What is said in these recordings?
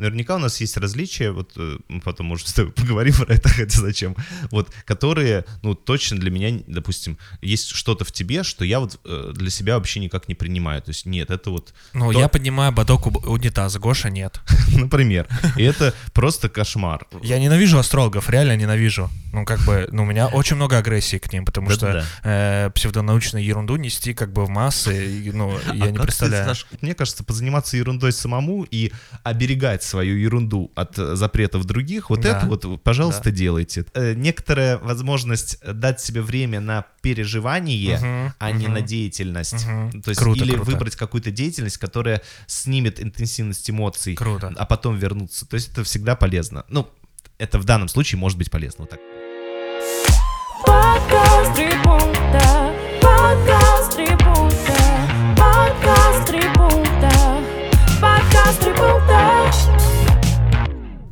Наверняка у нас есть различия, вот э, мы потом, может, с тобой поговорим про это, хотя зачем, вот, которые, ну, точно для меня, допустим, есть что-то в тебе, что я вот э, для себя вообще никак не принимаю, то есть нет, это вот... Ну, то- я поднимаю бодок у унитаза, Гоша нет. Например, и это просто кошмар. Я ненавижу астрологов, реально ненавижу. Ну, как бы, ну, у меня очень много агрессии к ним, потому что э, псевдонаучную ерунду нести как бы в массы, ну, я А не как ты, представляю. Мне кажется, позаниматься ерундой самому и оберегать свою ерунду от э, запретов других, вот Да. это вот, пожалуйста, делайте. Э, Некоторая возможность дать себе время на переживание, Мгм, а не мгм. на деятельность. Мгм. То есть Круто, или круто. выбрать какую-то деятельность, которая снимет интенсивность эмоций, Круто. а потом вернуться. То есть это всегда полезно. Ну, это в данном случае может быть полезно. Вот так. Подкаст пункта.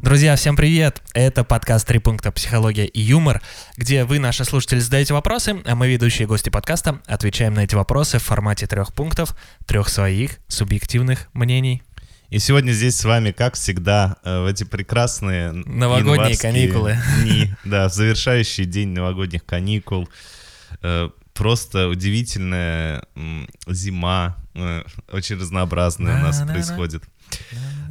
Друзья, всем привет! Это подкаст «Три пункта. Психология и юмор», где вы, наши слушатели, задаете вопросы, а мы, ведущие гости подкаста, отвечаем на эти вопросы в формате трех пунктов, трех своих субъективных мнений. И сегодня здесь с вами, как всегда, э, в эти прекрасные Новогодние каникулы. Дни, да, в завершающий день новогодних каникул. Э, Просто удивительная зима, э, очень разнообразная у нас происходит.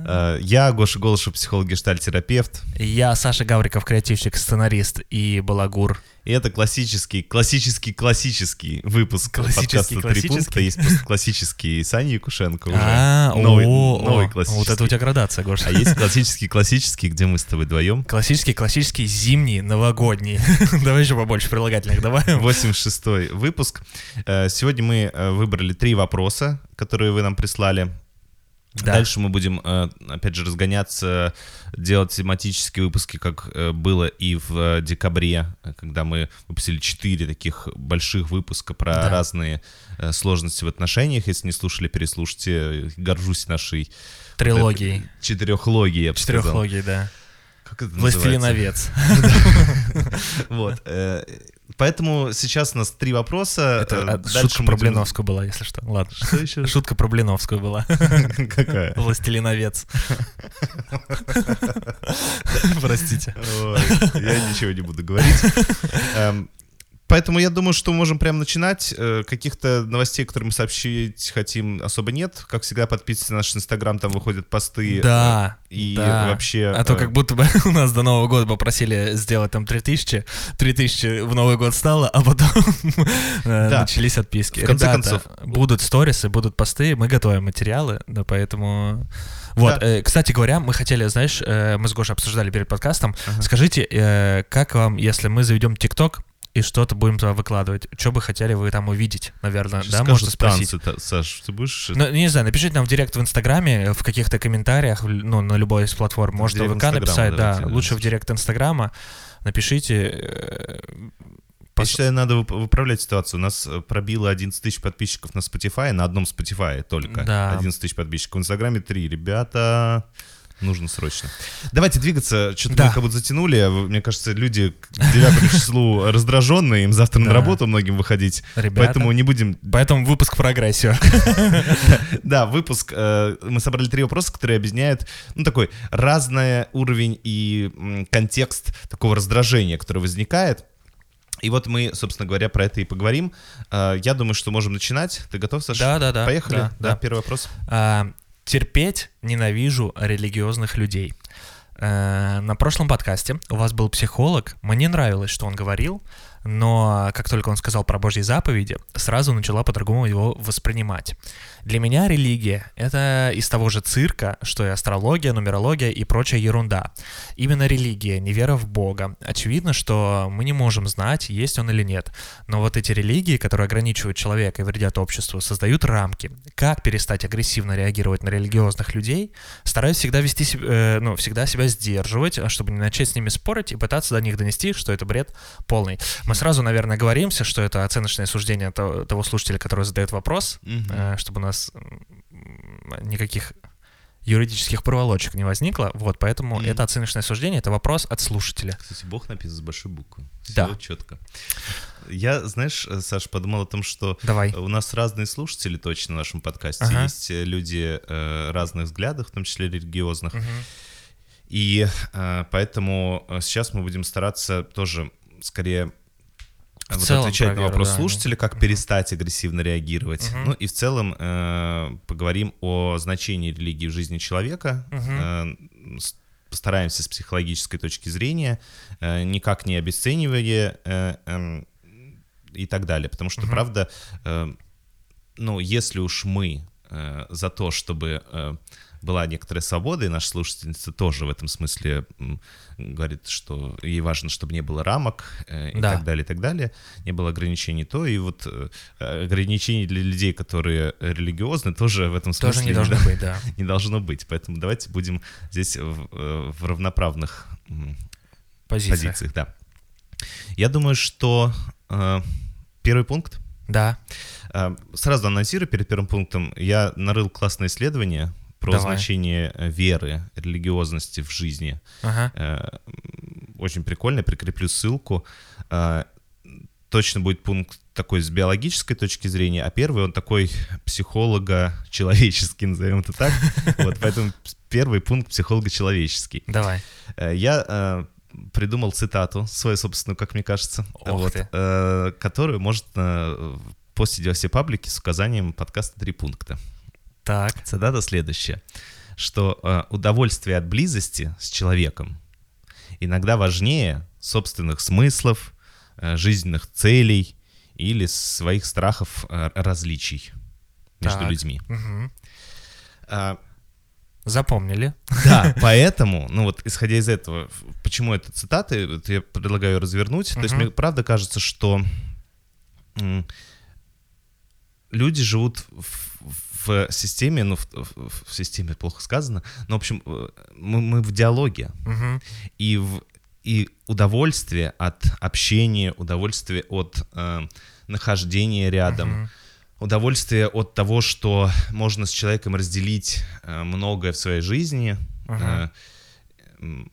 Э, Я Гоша Голышев, психолог гештальтерапевт. Я Саша Гавриков, креативщик, сценарист и балагур. И это классический, классический, классический выпуск Классический, подкаста «Три пункта». Есть просто классический Саня Якушенко уже. А, новый, о, новый классический. Вот это у тебя градация, Гоша. А есть классический, классический, где мы с тобой вдвоем. Классический, классический, зимний, новогодний. Давай еще побольше прилагательных добавим. 86 выпуск. Э, Сегодня мы э, выбрали три вопроса, которые вы нам прислали. Да. Дальше мы будем, э, опять же, разгоняться, делать тематические выпуски, как э, было и в э, декабре, когда мы выпустили четыре таких больших выпуска про Да. разные сложности в отношениях. Если не слушали, переслушайте. Горжусь нашей Трилогией. четырехлогией, я бы сказал. Четырехлогии, да. Как это называется? Властелиновец. Вот. Поэтому сейчас у нас три вопроса. Это э, а, дальше шутка про будем- Блиновскую была, если что. Ладно. Что еще? Шутка про Блиновскую была. Какая? Властелиновец. Простите. Я ничего не буду говорить. Поэтому я думаю, что мы можем прямо начинать. Э, Каких-то новостей, которые мы сообщить хотим, особо нет. Как всегда, подписывайтесь на наш инстаграм, там выходят посты. Да. э, И да. вообще... А то э, как будто бы у нас до Нового года попросили сделать там 3000, 3000 в Новый год стало, а потом Да. начались отписки. В конце Ребята, концов. будут сторисы, будут посты, мы готовим материалы, да, поэтому... Вот, Да. э, кстати говоря, мы хотели, знаешь, э, мы с Гошей обсуждали перед подкастом, Ага. скажите, э, как вам, если мы заведем ТикТок и что-то будем туда выкладывать, что бы хотели вы там увидеть, наверное, сейчас да, скажут можно спросить. танцы, та- Саш, ты будешь... Ну, не знаю, напишите нам в директ в Инстаграме, в каких-то комментариях, ну, на любой из платформ. Можете в ВК написать, да, да. лучше в директ Инстаграма. Напишите. э, Я пос- считаю, надо вып- выправлять ситуацию. У нас э, пробило 11 тысяч подписчиков на Spotify, на одном Spotify только. Да. 11 тысяч подписчиков. В Инстаграме 3. Ребята, нужно срочно. Давайте двигаться. Что-то Да. мы как будто затянули. Мне кажется, люди к 9 числу раздраженные, им завтра на Да. работу многим выходить. Ребята. Поэтому не будем... Поэтому выпуск про агрессию. Да, выпуск. э, Мы собрали три вопроса, которые объясняют, ну, такой разный уровень и контекст такого раздражения, которое возникает. И вот мы, собственно говоря, про это и поговорим. Э, Я думаю, что можем начинать. Ты готов, Саша? Да, да, да. Поехали? Да, да. первый вопрос. А, Терпеть ненавижу религиозных людей. Э, На прошлом подкасте у вас был психолог. Мне нравилось, что он говорил, но как только он сказал про Божьи заповеди, сразу начала по-другому его воспринимать. Для меня религия — это из того же цирка, что и астрология, нумерология и прочая ерунда. Именно религия, не вера в Бога. Очевидно, что мы не можем знать, есть он или нет. Но вот эти религии, которые ограничивают человека и вредят обществу, создают рамки. Как перестать агрессивно реагировать на религиозных людей? Стараюсь всегда вести себя, э, ну, всегда себя сдерживать, чтобы не начать с ними спорить и пытаться до них донести, что это бред полный. Мы сразу, наверное, говоримся, что это оценочное суждение то- того слушателя, который задает вопрос, э, чтобы у нас м, никаких юридических проволочек не возникло. Вот, поэтому Мгм. это оценочное суждение, это вопрос от слушателя. Кстати, Бог написан с большой буквы. Да. Все четко. Я, знаешь, э, Саш, подумал о том, что Давай. у нас разные слушатели точно в нашем подкасте. Ага. Есть э, люди э, разных взглядов, в том числе религиозных. Мгм. И э, поэтому э, сейчас мы будем стараться тоже скорее В вот целом отвечать про на вопрос да. слушателя, как перестать агрессивно реагировать. Мгм. Ну и в целом э, поговорим о значении религии в жизни человека. Э, с- постараемся с психологической точки зрения, э, никак не обесценивая э, эм, и так далее. Потому что, Мгм. правда, э, ну, если уж мы э, за то, чтобы э, была некоторая свобода, и наша слушательница тоже в этом смысле говорит, что ей важно, чтобы не было рамок э, и Да. так далее, и так далее, не было ограничений, то и вот э, ограничений для людей, которые религиозны, тоже в этом смысле Тоже не должно быть, да. не должно быть. Поэтому давайте будем здесь в, э, в равноправных м, Позиция. позициях, да. Я думаю, что э, первый пункт. Да. э, сразу анонсирую перед первым пунктом. Я нарыл классное исследование про Давай. значение э, веры, религиозности в жизни. Ага. Э, очень прикольно, прикреплю ссылку. Э, Точно будет пункт такой с биологической точки зрения, а первый он такой психолого-человеческий, назовем это так. Вот, поэтому первый пункт психолого-человеческий. Давай. Э, Я придумал цитату, свою собственную, как мне кажется, Ох вот, ты. э, которую может э, постить во все паблики с указанием подкаста «Три пункта». Так. Цитата следующая, что э, удовольствие от близости с человеком иногда важнее собственных смыслов, э, жизненных целей или своих страхов э, различий между Так. людьми. Мгм. А, Запомнили. Да, поэтому, ну вот, исходя из этого, почему это цитаты, вот я предлагаю развернуть. То есть мне правда кажется, что люди живут в, в системе, ну, в, в- в системе плохо сказано, но, в общем, э, мы, мы в диалоге. Мгм. И, в, и удовольствие от общения, удовольствие от э, нахождения рядом, Мгм. удовольствие от того, что можно с человеком разделить э, многое в своей жизни. Ага. э,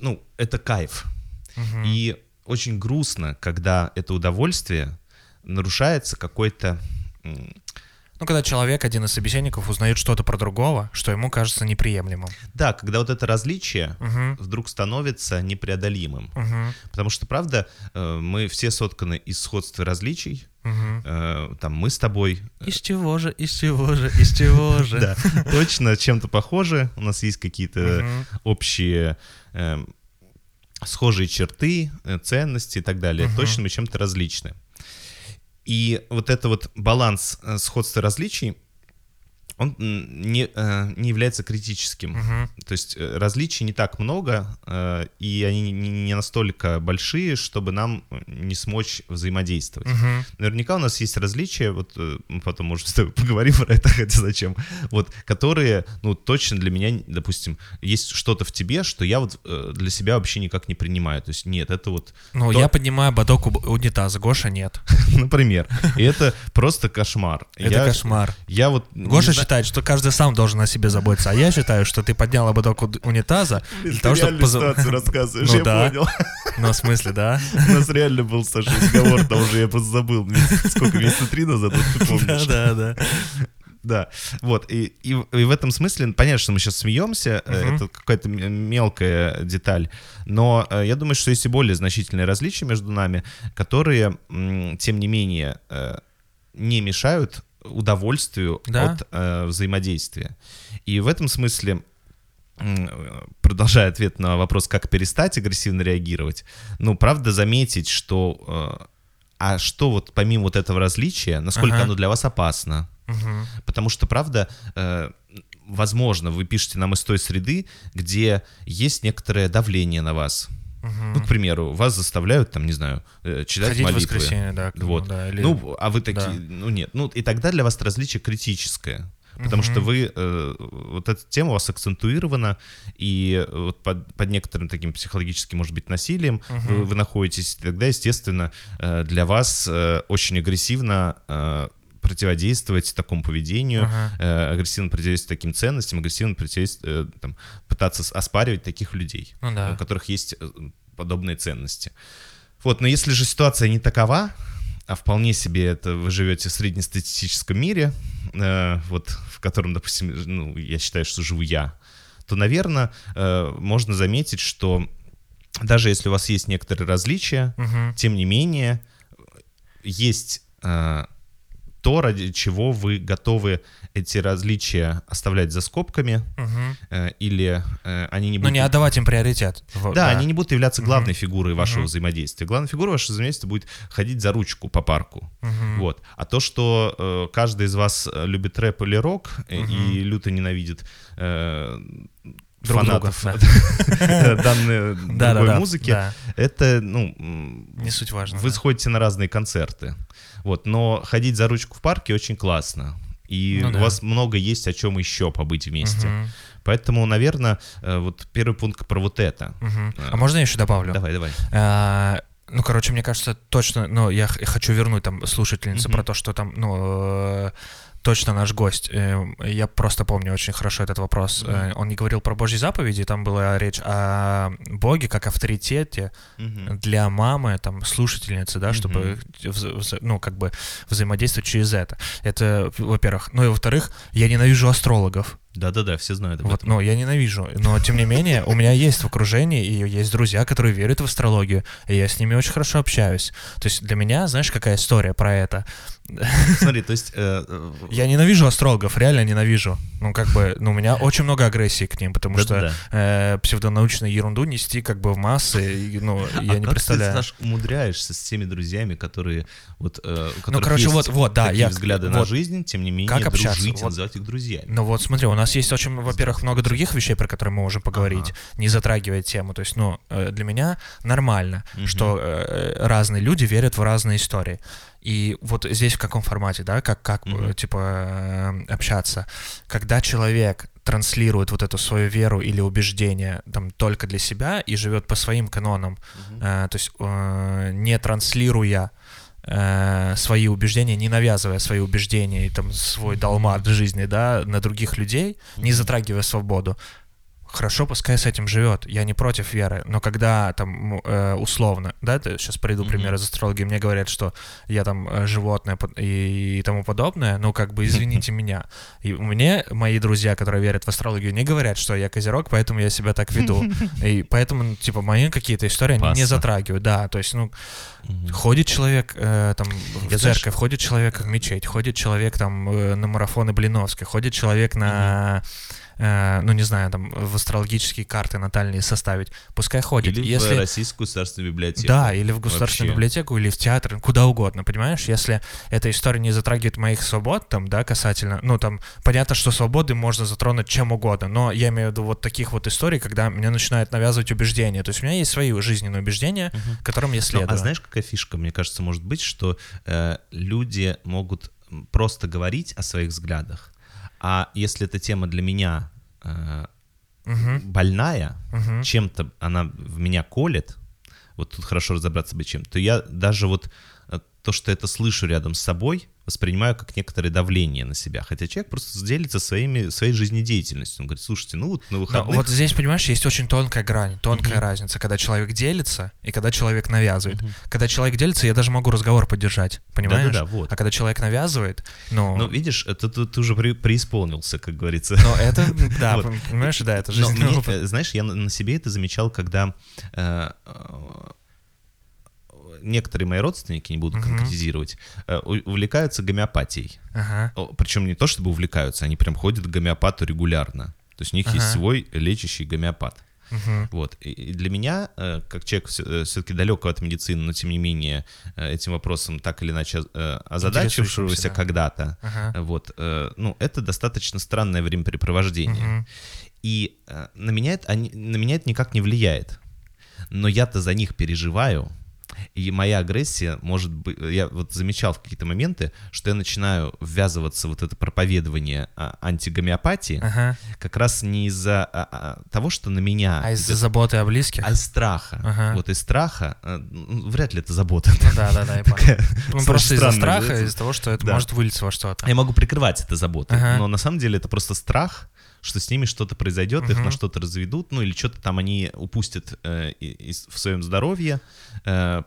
ну, это кайф. Мгм. И очень грустно, когда это удовольствие нарушается какой-то... Ну, когда человек, один из собеседников, узнает что-то про другого, что ему кажется неприемлемым. Да, когда вот это различие Мгм. вдруг становится непреодолимым. Мгм. Потому что, правда, э, мы все сотканы из сходства различий. Э, Там мы с тобой Из чего же, из чего же, из чего же? Да, точно чем-то похожи. У нас есть какие-то общие эм, схожие черты, э, ценности и так далее. Точно мы чем-то различны. И вот это вот баланс э, сходства и различий, он не, э, не является критическим. Мгм. То есть э, различий не так много, э, и они не, настолько большие, чтобы нам не смочь взаимодействовать. Мгм. Наверняка у нас есть различия, вот мы потом, может, с тобой поговорим про это, хотя зачем, вот, которые, ну, точно для меня, допустим, есть что-то в тебе, что я вот для себя вообще никак не принимаю. То есть нет, это вот, Ну, То- я поднимаю бодок у унитаза, Гоша нет. например, и это просто кошмар. Это Я- кошмар. Я вот... Гоша знаю- считает, что каждый сам должен о себе заботиться, а я считаю, что ты поднял ободок унитаза для того, чтобы... поза- рассказываешь, Ну я да. понял. Ну, в смысле, да? У нас реально был, Саша, разговор, там уже я просто забыл, сколько, месяца три назад, ты помнишь. Да, да, да. Да, вот, и, и, и в этом смысле, понятно, что мы сейчас смеемся, Мгм. это какая-то мелкая деталь, но э, я думаю, что есть и более значительные различия между нами, которые, тем не менее, э, не мешают удовольствию Да. от э, взаимодействия. И в этом смысле, продолжая ответ на вопрос, как перестать агрессивно реагировать, ну, правда, заметить, что... э, а что вот помимо вот этого различия, насколько Ага. оно для вас опасно? Мгм. Потому что, правда, э, возможно, вы пишете нам из той среды, где есть некоторое давление на вас. Ну, к примеру, вас заставляют, там, не знаю, э, читать Ходить в молитвы. воскресенье, да. Вот. да, или- Ну, а вы такие, Да. ну нет, ну и тогда для вас это различие критическое. Потому что Мгм. вы, э, вот эта тема у вас акцентуирована, и вот под, под некоторым таким психологическим, может быть, насилием вы, Мгм. вы находитесь, тогда, естественно, э, для вас э, очень агрессивно э, противодействовать такому поведению, Ага. э, агрессивно противодействовать таким ценностям, агрессивно противодействовать, э, там, пытаться оспаривать таких людей, Ну да. у которых есть э, подобные ценности. Вот, но если же ситуация не такова, а вполне себе это вы живете в среднестатистическом мире, э, вот в котором, допустим, ну, я считаю, что живу я, то, наверное, э, можно заметить, что даже если у вас есть некоторые различия, Мгм. тем не менее, есть э, то, ради чего вы готовы эти различия оставлять за скобками, Мгм. э, или э, они не Ну, будут... не отдавать им приоритет. Вот, Да, они не будут являться главной фигурой вашего Мгм. взаимодействия. Главной фигурой вашего взаимодействия будет ходить за ручку по парку. Мгм. Вот. А то, что э, каждый из вас э, любит рэп или рок э, и люто ненавидит э, Друг фанатов да. данной Да, да, другой да, музыки, да. это, ну, Не суть важно. вы да. сходите на разные концерты. Вот, но ходить за ручку в парке очень классно. И Ну у да. вас много есть о чем еще побыть вместе. Мгм. Поэтому, наверное, э, вот первый пункт про вот это. Мгм. А. А можно я еще добавлю? Давай, давай. А, Ну, короче, мне кажется, точно, ну, я хочу вернуть там слушательницу Мгм. про то, что там, ну, э, точно наш гость, э, я просто помню очень хорошо этот вопрос. Э, Он не говорил про Божьи заповеди, там была речь о Боге как авторитете Мгм. для мамы, там, слушательницы, да, чтобы, вза- ну, как бы взаимодействовать через это. Это, во-первых. Ну, и во-вторых, я ненавижу астрологов. Да-да-да, все знают об Вот, этом. ну, я ненавижу. Но, тем не менее, у меня есть в окружении, и есть друзья, которые верят в астрологию, и я с ними очень хорошо общаюсь. То есть для меня, знаешь, какая история про это? Смотри, то есть... э, э, Я ненавижу астрологов, реально ненавижу. Ну, как бы, ну, у меня очень много агрессии к ним, потому что э, псевдонаучную ерунду нести как бы в массы, ну, я а не как представляю. ты, Саш, умудряешься с теми друзьями, которые вот, Ну, короче, вот- вот, да, я- взгляды на жизнь, тем не менее, Как общаться? дружить называть их друзьями. Ну вот смотри, у нас есть очень, во-первых, много других вещей, про которые мы можем поговорить, не затрагивая тему. То есть, ну, для меня нормально, что разные люди верят в разные истории. И вот здесь в каком формате, да, как, как э, типа, э, общаться. Когда человек транслирует вот эту свою веру или убеждение там только для себя и живет по своим канонам, э, то есть э, не транслируя э, свои убеждения, не навязывая свои убеждения и там свой долмат жизни, да, на других людей, не затрагивая свободу. Хорошо, пускай с этим живет. Я не против веры, но когда там э, условно, да, сейчас приведу Мгм. пример из астрологии, мне говорят, что я там э, животное и, и тому подобное, ну как бы извините меня. И мне мои друзья, которые верят в астрологию, не говорят, что я козерог, поэтому я себя так веду. И поэтому, ну, типа, мои какие-то истории они не затрагивают, да, то есть, ну, Мгм. Ходит человек э, там в Я знаешь- церковь, ходит человек в мечеть, ходит человек там э, на марафоны Блиновской, ходит человек на, э, ну не знаю, там в астрологические карты натальные составить. Пускай ходит. Или Если в Российскую государственную библиотеку. да, или в государственную Вообще. библиотеку, или в театр, куда угодно, понимаешь? Если эта история не затрагивает моих свобод, там, да, касательно, ну, там, понятно, что свободы можно затронуть чем угодно, но я имею в виду вот таких вот историй, когда мне начинают навязывать убеждения. То есть у меня есть свои жизненные убеждения, которым я Ну, следую. а знаешь, какая фишка, мне кажется, может быть, что э, люди могут просто говорить о своих взглядах, а если эта тема для меня э, Мгм, больная, мгм. чем-то она в меня колет, вот тут хорошо разобраться бы чем, то я даже вот то, что это слышу рядом с собой, воспринимаю как некоторое давление на себя. Хотя человек просто делится своими, своей жизнедеятельностью. Он говорит, слушайте, ну вот на Но выходных... вот здесь, понимаешь, есть очень тонкая грань, тонкая разница, когда человек делится и когда человек навязывает. Когда человек делится, я даже могу разговор поддержать, понимаешь? Да-да-да, вот. А когда человек навязывает, ну... Ну, видишь, это ты, ты уже при- преисполнился, как говорится. Но это, да, Вот. понимаешь, да, это Но жизненный мне, э, знаешь, я на, себе это замечал, когда э, э, некоторые мои родственники, не буду Мгм. конкретизировать, э, увлекаются гомеопатией. Ага. Причем не то, чтобы увлекаются, они прям ходят к гомеопату регулярно. То есть у них есть Ага. свой лечащий гомеопат. Мгм. Вот. И- для меня, э, как человек все-таки далекого от медицины, но тем не менее э, этим вопросом так или иначе э, озадачившегося да. когда-то, Ага. вот, э, ну, это достаточно странное времяпрепровождение. Мгм. И э, на, меня это, они, на меня это никак не влияет. Но я-то за них переживаю. И моя агрессия может быть... Я вот замечал в какие-то моменты, что я начинаю ввязываться вот это проповедование а, антигомеопатии Ага. как раз не из-за а, а, того, что на меня... А из-за заботы о близких? а из страха. Ага. Вот из страха... э, ну, Вряд ли это забота. Ну да, да, да, я понял. Ну, просто из-за страха, из-за того, что это Да. может вылиться во что-то. Я могу прикрывать это заботой, Ага. но на самом деле это просто страх, что с ними что-то произойдет, их Мгм. на что-то разведут, ну или что-то там они упустят э, из- в своем здоровье, э,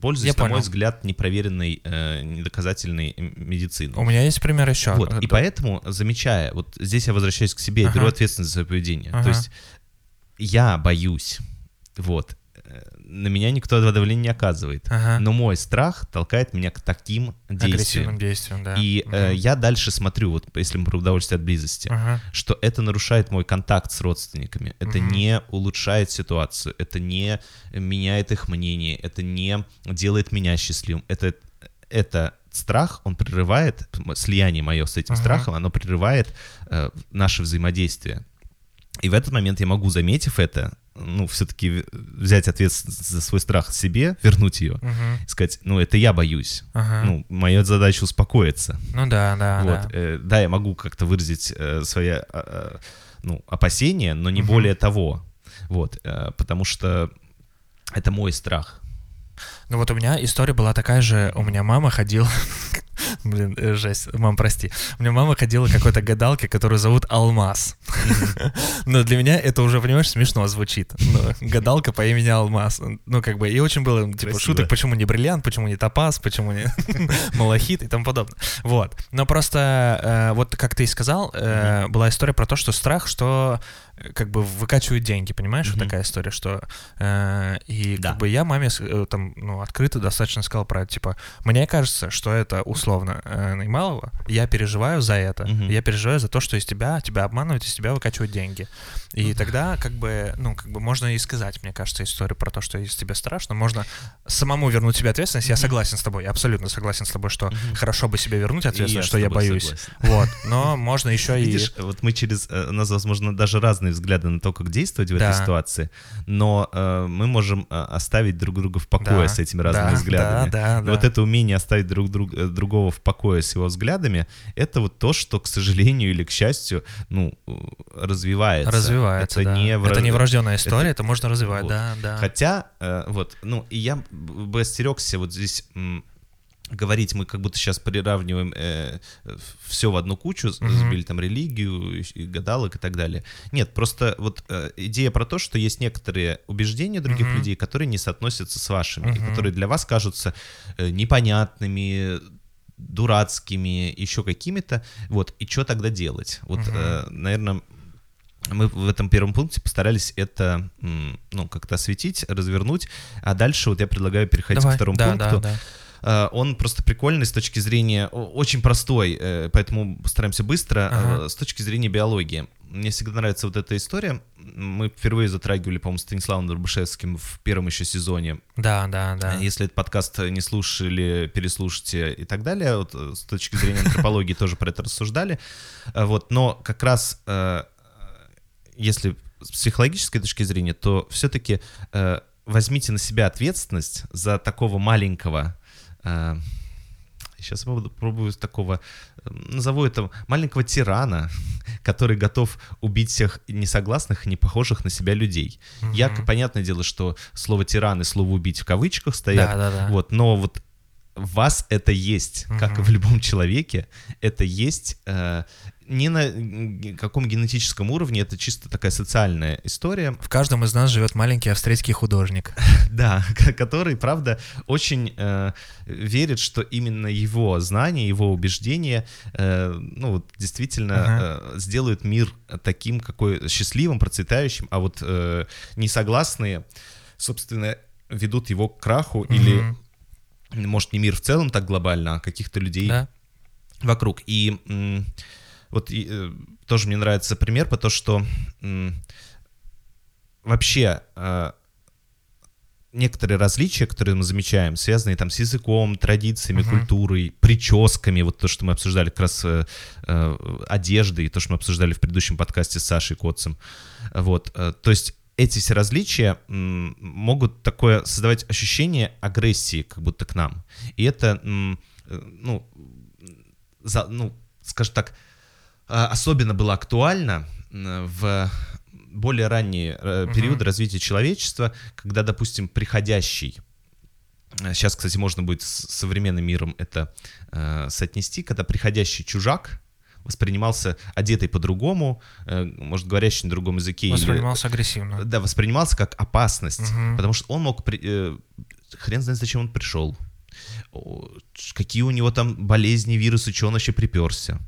пользуясь, Я на мой понял. взгляд, непроверенной, э, недоказательной медициной. У меня есть пример еще. Вот, и поэтому, замечая, вот здесь я возвращаюсь к себе, Ага. беру ответственность за свое поведение. Ага. То есть я боюсь, вот, на меня никто этого давления не оказывает, Ага. но мой страх толкает меня к таким действиям. Агрессивным действием, да. И э, Мгм. я дальше смотрю, вот если мы про удовольствие от близости, Ага. что это нарушает мой контакт с родственниками, это Мгм. не улучшает ситуацию, это не меняет их мнение, это не делает меня счастливым, это, это страх, он прерывает, слияние мое с этим Ага. страхом, оно прерывает э, наше взаимодействие. И в этот момент я могу, заметив это, ну, все-таки взять ответственность за свой страх себе, вернуть ее, Мгм. и сказать, ну, это я боюсь. Ага. Ну, моя задача успокоиться. Ну да, да, Вот, да. э, да, я могу как-то выразить э, свои а, а, ну, опасения, но не Мгм. более того. Вот, э, потому что это мой страх. Ну вот у меня история была такая же, у меня мама ходила... Блин, э, жесть, мам, прости. У меня мама ходила к какой-то гадалке, которую зовут Алмаз. Но для меня это уже, понимаешь, смешно звучит. Гадалка по имени Алмаз. Ну, как бы, и очень было, типа, Красиво. шуток, почему не бриллиант, почему не топаз, почему не малахит и тому подобное. Вот. Но просто, э, вот как ты и сказал, э, была история про то, что страх, что как бы выкачивают деньги, понимаешь, вот такая история, что и как бы я маме там ну открыто достаточно сказал про это, типа мне кажется, что это условно э, Наймалова, я переживаю за это, Мгм. я переживаю за то, что из тебя тебя обманывают, из тебя выкачивают деньги, и тогда как бы ну как бы можно и сказать, мне кажется, историю про то, что из тебя страшно, можно самому вернуть себе ответственность. Я согласен с тобой, я абсолютно согласен с тобой, что хорошо бы себе вернуть ответственность, я что я боюсь, согласен. вот, но можно еще и Видишь, вот мы через... э, У нас, возможно, даже разные взгляды на то, как действовать в Да. этой ситуации, но э, мы можем оставить друг друга в покое Да, с этими разными да, взглядами. да, да, И Вот да. это умение оставить друг друг, э, другого в покое с его взглядами, это вот то, что, к сожалению или к счастью, ну, развивается. развивается, Это да. не вра- это не врожденная история, это, можно развивать, вот. да, да. Хотя, э, вот, ну, и я бы остерегся вот здесь м, говорить, мы как будто сейчас приравниваем все в одну кучу, с- Мгм. забили там религию, и- и гадалок и так далее. Нет, просто вот э, идея про то, что есть некоторые убеждения других Мгм. людей, которые не соотносятся с вашими, и Мгм. которые для вас кажутся э, непонятными, дурацкими, еще какими-то. Вот, и что тогда делать? Вот, Мгм. наверное, мы в этом первом пункте постарались это, ну, как-то осветить, развернуть, а дальше вот я предлагаю переходить Давай, ко второму да, пункту. да, да. Э, Он просто прикольный с точки зрения, очень простой, э, поэтому постараемся быстро, Ага. э, с точки зрения биологии. Мне всегда нравится вот эта история. Мы впервые затрагивали, по-моему, Станиславом Дорбышевским в первом еще сезоне. Да, да, да. Если этот подкаст не слушали, переслушайте и так далее. Вот, с точки зрения антропологии тоже про это рассуждали. Вот, но как раз если с психологической точки зрения, то все-таки возьмите на себя ответственность за такого маленького сейчас я попробую такого, э, назову это маленького тирана, который готов убить всех несогласных и не похожих на себя людей. Я, Мгм. понятное дело, что слово тиран и слово убить в кавычках стоят, Да, да, да. вот, но вот в вас это есть, как и в любом человеке, это есть э, не на каком генетическом уровне, это чисто такая социальная история, В каждом из нас живет маленький австрийский художник. да, ко- который, правда, очень э, верит, что именно его знания, его убеждения, э, ну, вот, действительно э, сделают мир таким, какой счастливым, процветающим, а вот э, несогласные, собственно, ведут его к краху или, Мгм. может, не мир в целом так глобально, а каких-то людей Да. вокруг. И м, вот и, э, тоже мне нравится пример, потому что м, вообще э, некоторые различия, которые мы замечаем, связанные там с языком, традициями, Мгм. культурой, прическами, вот то, что мы обсуждали, как раз э, э, одеждой, то, что мы обсуждали в предыдущем подкасте с Сашей Котцем. Вот, э, то есть эти все различия м, могут такое создавать ощущение агрессии как будто к нам. И это, м, э, ну, за, ну, скажем так, особенно было актуально в более ранние э, Мгм. периоды развития человечества, когда, допустим, приходящий Сейчас, кстати, можно будет с современным миром это э, соотнести, когда приходящий чужак воспринимался одетый по-другому, э, может, говорящий на другом языке. или- Воспринимался агрессивно. да, воспринимался как опасность, Мгм. потому что он мог... при- э, хрен знает, зачем он пришел. Какие у него там болезни, вирусы, что он вообще приперся.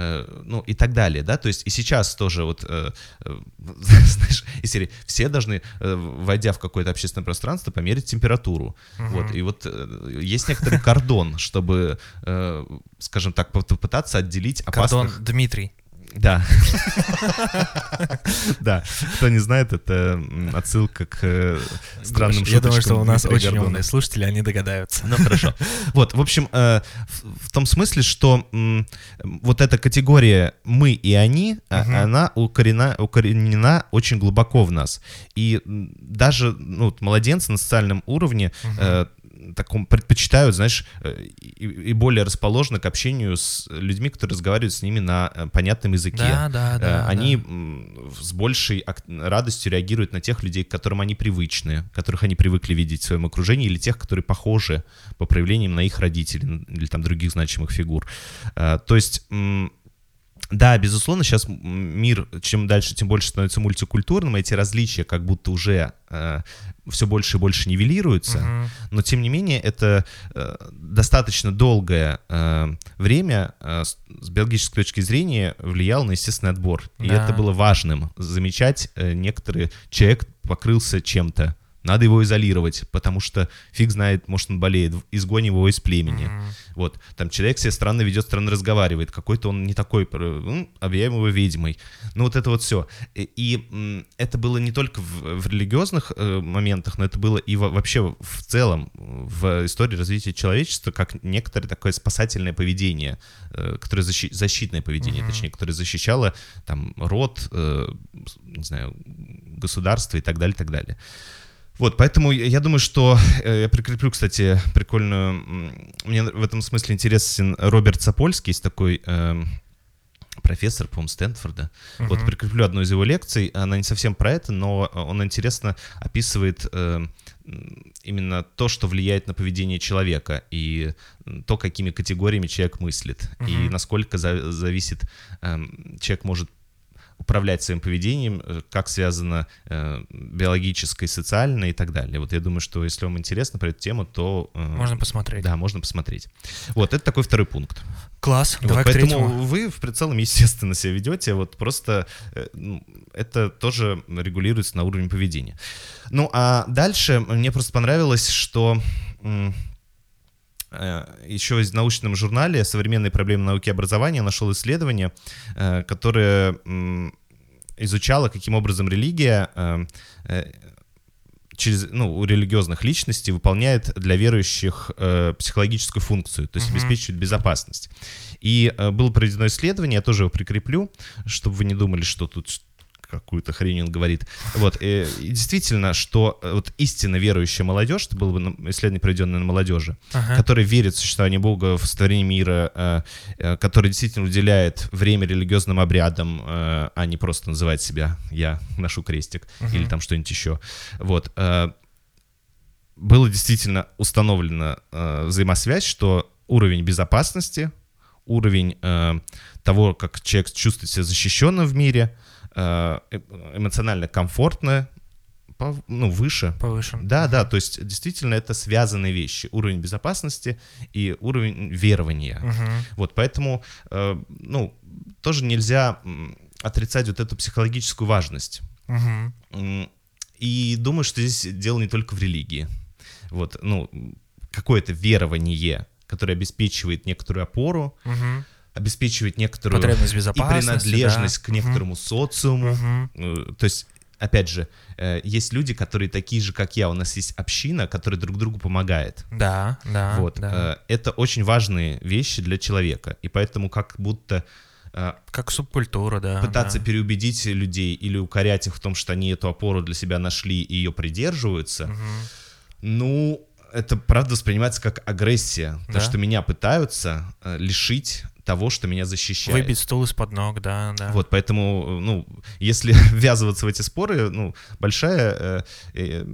Э, Ну, и так далее, да, то есть и сейчас тоже вот, э, э, знаешь, из серии все должны, э, войдя в какое-то общественное пространство, померить температуру, вот, и вот э, есть некоторый кордон, чтобы, э, скажем так, попытаться отделить Кордон опасных... Дмитрий. Да. Да. Кто не знает, это отсылка к э, странным Я думаю, что у нас очень умные слушатели, они догадаются. Ну хорошо. Вот, в общем, э, в том смысле, что вот эта категория «мы» и «они», а- она укоренена очень глубоко в нас. И даже ну, младенцы на социальном уровне таком предпочитают, знаешь, э, и, и более расположены к общению с людьми, которые разговаривают с ними на э, понятном языке. Да, да, Э, да. Они да. с большей радостью реагируют на тех людей, к которым они привычны, которых они привыкли видеть в своем окружении, или тех, которые похожи по проявлениям на их родителей или там других значимых фигур. То есть, да, безусловно, сейчас мир, чем дальше, тем больше становится мультикультурным, эти различия как будто уже все больше и больше нивелируются, Мгм. но тем не менее это э, достаточно долгое э, время э, с, с биологической точки зрения влиял на естественный отбор. И Да. это было важным. Замечать э, некоторые... Человек покрылся чем-то. Надо его изолировать, потому что фиг знает, может он болеет, изгоним его из племени. Мгм. Вот, там человек себя странно ведет, странно разговаривает, какой-то он не такой, м, объявим его ведьмой. Ну вот это вот все. И, и, это было не только в, в религиозных э, моментах, но это было и во- вообще в целом в истории развития человечества, как некоторое такое спасательное поведение, э, которое защи- защитное поведение, Мгм. точнее, которое защищало там род, э, не знаю, государство и так далее, и так далее. Вот, поэтому я думаю, что э, я прикреплю, кстати, прикольную. Мне в этом смысле интересен Роберт Сапольский, есть такой эм, профессор, по-моему, Стэнфорда. Вот Мгм. прикреплю одну из его лекций. Она не совсем про это, но он интересно описывает э, именно то, что влияет на поведение человека и то, какими категориями человек мыслит и Мгм. насколько за- зависит эм, человек может управлять своим поведением, э, как связано э, биологическое, социальное и так далее. Вот я думаю, что если вам интересно про эту тему, то... э, Можно посмотреть. Да, можно посмотреть. Вот, это такой второй пункт. Класс. Вот, Давай поэтому третьему. вы в прицелом, естественно, себя ведете, вот просто э, ну, это тоже регулируется на уровне поведения. Ну, а дальше мне просто понравилось, что э, еще в научном журнале «Современные проблемы науки и образования» нашел исследование, э, которое изучало, каким образом религия э, э, через, ну, у религиозных личностей выполняет для верующих э, психологическую функцию, то есть Мгм. обеспечивает безопасность. И э, было проведено исследование, я тоже его прикреплю, чтобы вы не думали, что тут какую-то хрень он говорит. Вот, э, и действительно, что э, вот истинно верующая молодежь, это было бы на- исследование, проведенное на молодежи, Ага. который верит в существование Бога, в сотворение мира, э, э, который действительно уделяет время религиозным обрядам, э, а не просто называть себя «я ношу крестик» Мгм. или там что-нибудь еще. Вот. э, Было действительно установлена э, взаимосвязь, что уровень безопасности, уровень э, того, как человек чувствует себя защищенным в мире, эмоционально комфортно, ну, выше, Повышен. да, да, то есть действительно это связанные вещи. Уровень безопасности и уровень верования. Мгм. Вот поэтому, э, ну, тоже нельзя отрицать вот эту психологическую важность. М, И думаю, что здесь дело не только в религии. Вот, ну, какое-то верование, которое обеспечивает некоторую опору, Мгм. Обеспечивает некоторую Потребность в и безопасности. принадлежность да. к некоторому социуму. Мгм. Э, То есть, опять же, э, есть люди, которые такие же, как я. У нас есть община, которая друг другу помогает. Да, да. вот. да. э, Это очень важные вещи для человека. И поэтому как будто Как субкультура, да. пытаться да. переубедить людей или укорять их в том, что они эту опору для себя нашли и ее придерживаются, Мгм. ну, это правда воспринимается как агрессия. То, Да? что меня пытаются лишить того, что меня защищает. Выбить стул из-под ног, да, да. Вот, поэтому, ну, если ввязываться в эти споры, ну, большая э, э,